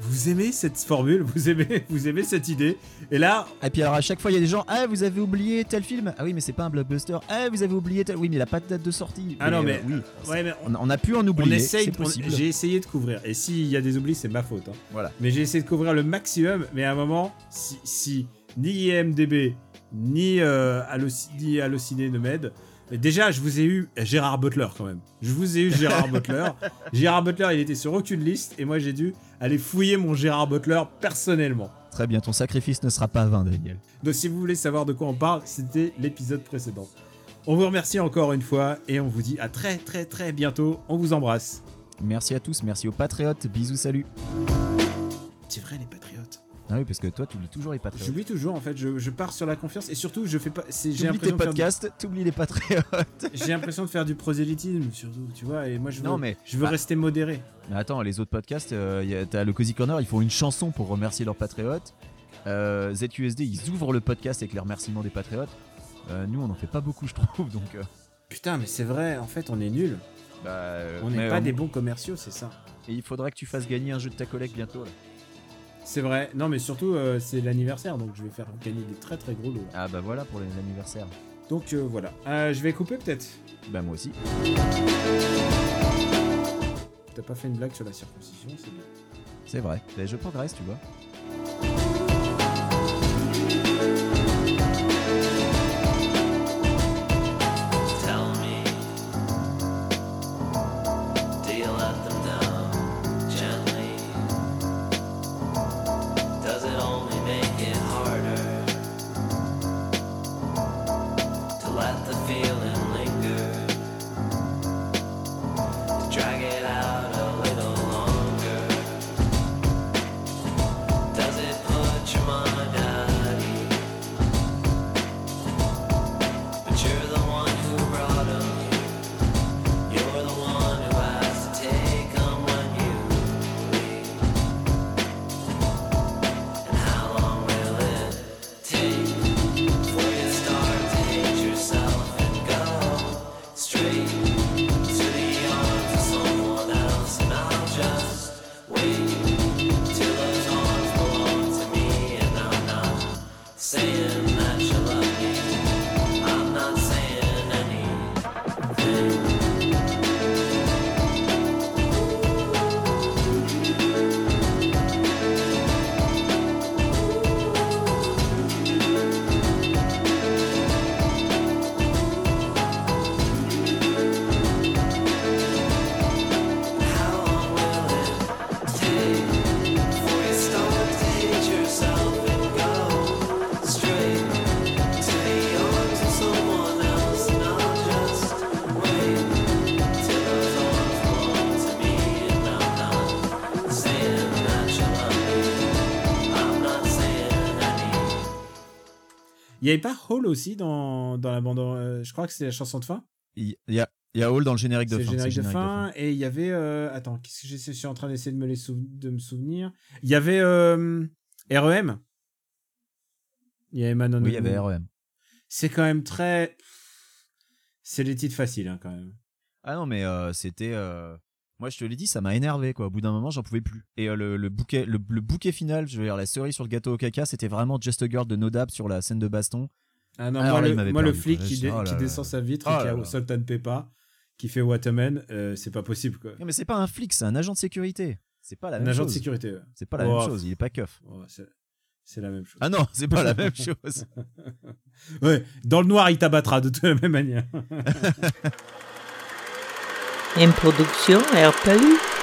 vous aimez cette formule, vous aimez, vous aimez cette idée. Et là, Et puis alors à chaque fois il y a des gens ah vous avez oublié tel film ah oui mais c'est pas un blockbuster ah vous avez oublié tel oui mais il a pas de date de sortie Ah non, mais- oui ouais, mais on, a pu en oublier essaye. c'est on- possible J'ai essayé de couvrir. Et s'il y a des oublis, c'est ma faute. hein. voilà Mais j'ai essayé de couvrir le maximum. Mais à un moment, si, si ni IMDB ni, euh, ni Allociné ne m'aident. Déjà, je vous ai eu Gérard Butler quand même. Je vous ai eu Gérard Butler. Gérard Butler, il était sur aucune liste et moi j'ai dû aller fouiller mon Gérard Butler personnellement. très bien ton sacrifice ne sera pas vain Daniel Donc si vous voulez savoir de quoi on parle, c'était l'épisode précédent. On vous remercie encore une fois et on vous dit à très très très bientôt. On vous embrasse. merci à tous merci aux patriotes bisous salut C'est vrai les patriotes. Ah oui parce que toi tu oublies toujours les patriotes J'oublie toujours en fait, je, je pars sur la confiance et surtout je fais pas. c'est- J'ai tes faire du- podcasts, t'oublies les patriotes. J'ai l'impression de faire du prosélytisme, surtout, tu vois, et moi je veux, Non, mais- je veux bah- rester modéré. Mais attends, les autres podcasts, euh, t'as le Cozy Corner, ils font une chanson pour remercier leurs patriotes. Euh, ZUSD, ils ouvrent le podcast avec les remerciements des patriotes. Euh, nous, on en fait pas beaucoup, je trouve. Donc, euh, Putain, mais c'est vrai, en fait, on est nuls. bah, euh, On n'est pas des bons commerciaux, c'est ça. Et il faudra que tu fasses gagner un jeu de ta collègue bientôt. Là. C'est vrai. Non, mais surtout, euh, c'est l'anniversaire, donc je vais faire gagner des très très gros lots. Ah bah voilà pour les anniversaires. Donc euh, voilà. Euh, je vais couper peut-être? Bah moi aussi. T'as pas fait une blague sur la circoncision, c'est bien. C'est vrai. Mais je progresse, tu vois. Il y avait pas Hall aussi dans, dans la bande. euh, je crois que c'est la chanson de fin. Il y a, il y a Hall dans le générique de C'est le fin. générique, de, fin, Et il y avait. euh, attends, qu'est-ce que j'essaie- je suis en train d'essayer de me, les sou- de me souvenir. Il y avait euh, REM. Il y avait Manon. Oui, il y avait REM. C'est quand même très. C'est des titres faciles, hein, quand même. Ah non, mais c'était. Moi, je te l'ai dit, ça m'a énervé, quoi. Au bout d'un moment, j'en pouvais plus. Et euh, le, le bouquet, le, le bouquet final, je veux dire, la cerise sur le gâteau au caca, c'était vraiment Just a Girl de Nodab sur la scène de baston. Ah non, Alors moi, là, le, moi, flic qui, dé- oh qui descend sa vitre Oh et qui a là. Sultan Peppa, qui fait Waterman, euh, c'est pas possible, quoi. Non, mais c'est pas un flic, c'est un agent de sécurité. C'est pas la Un même agent chose. de sécurité. ouais. C'est pas la Oh, même chose, il est pas keuf. oh, c'est- c'est la même chose. Ah non, c'est pas la même chose. Ouais, dans le noir, il t'abattra de toute la même manière. Une production RPU.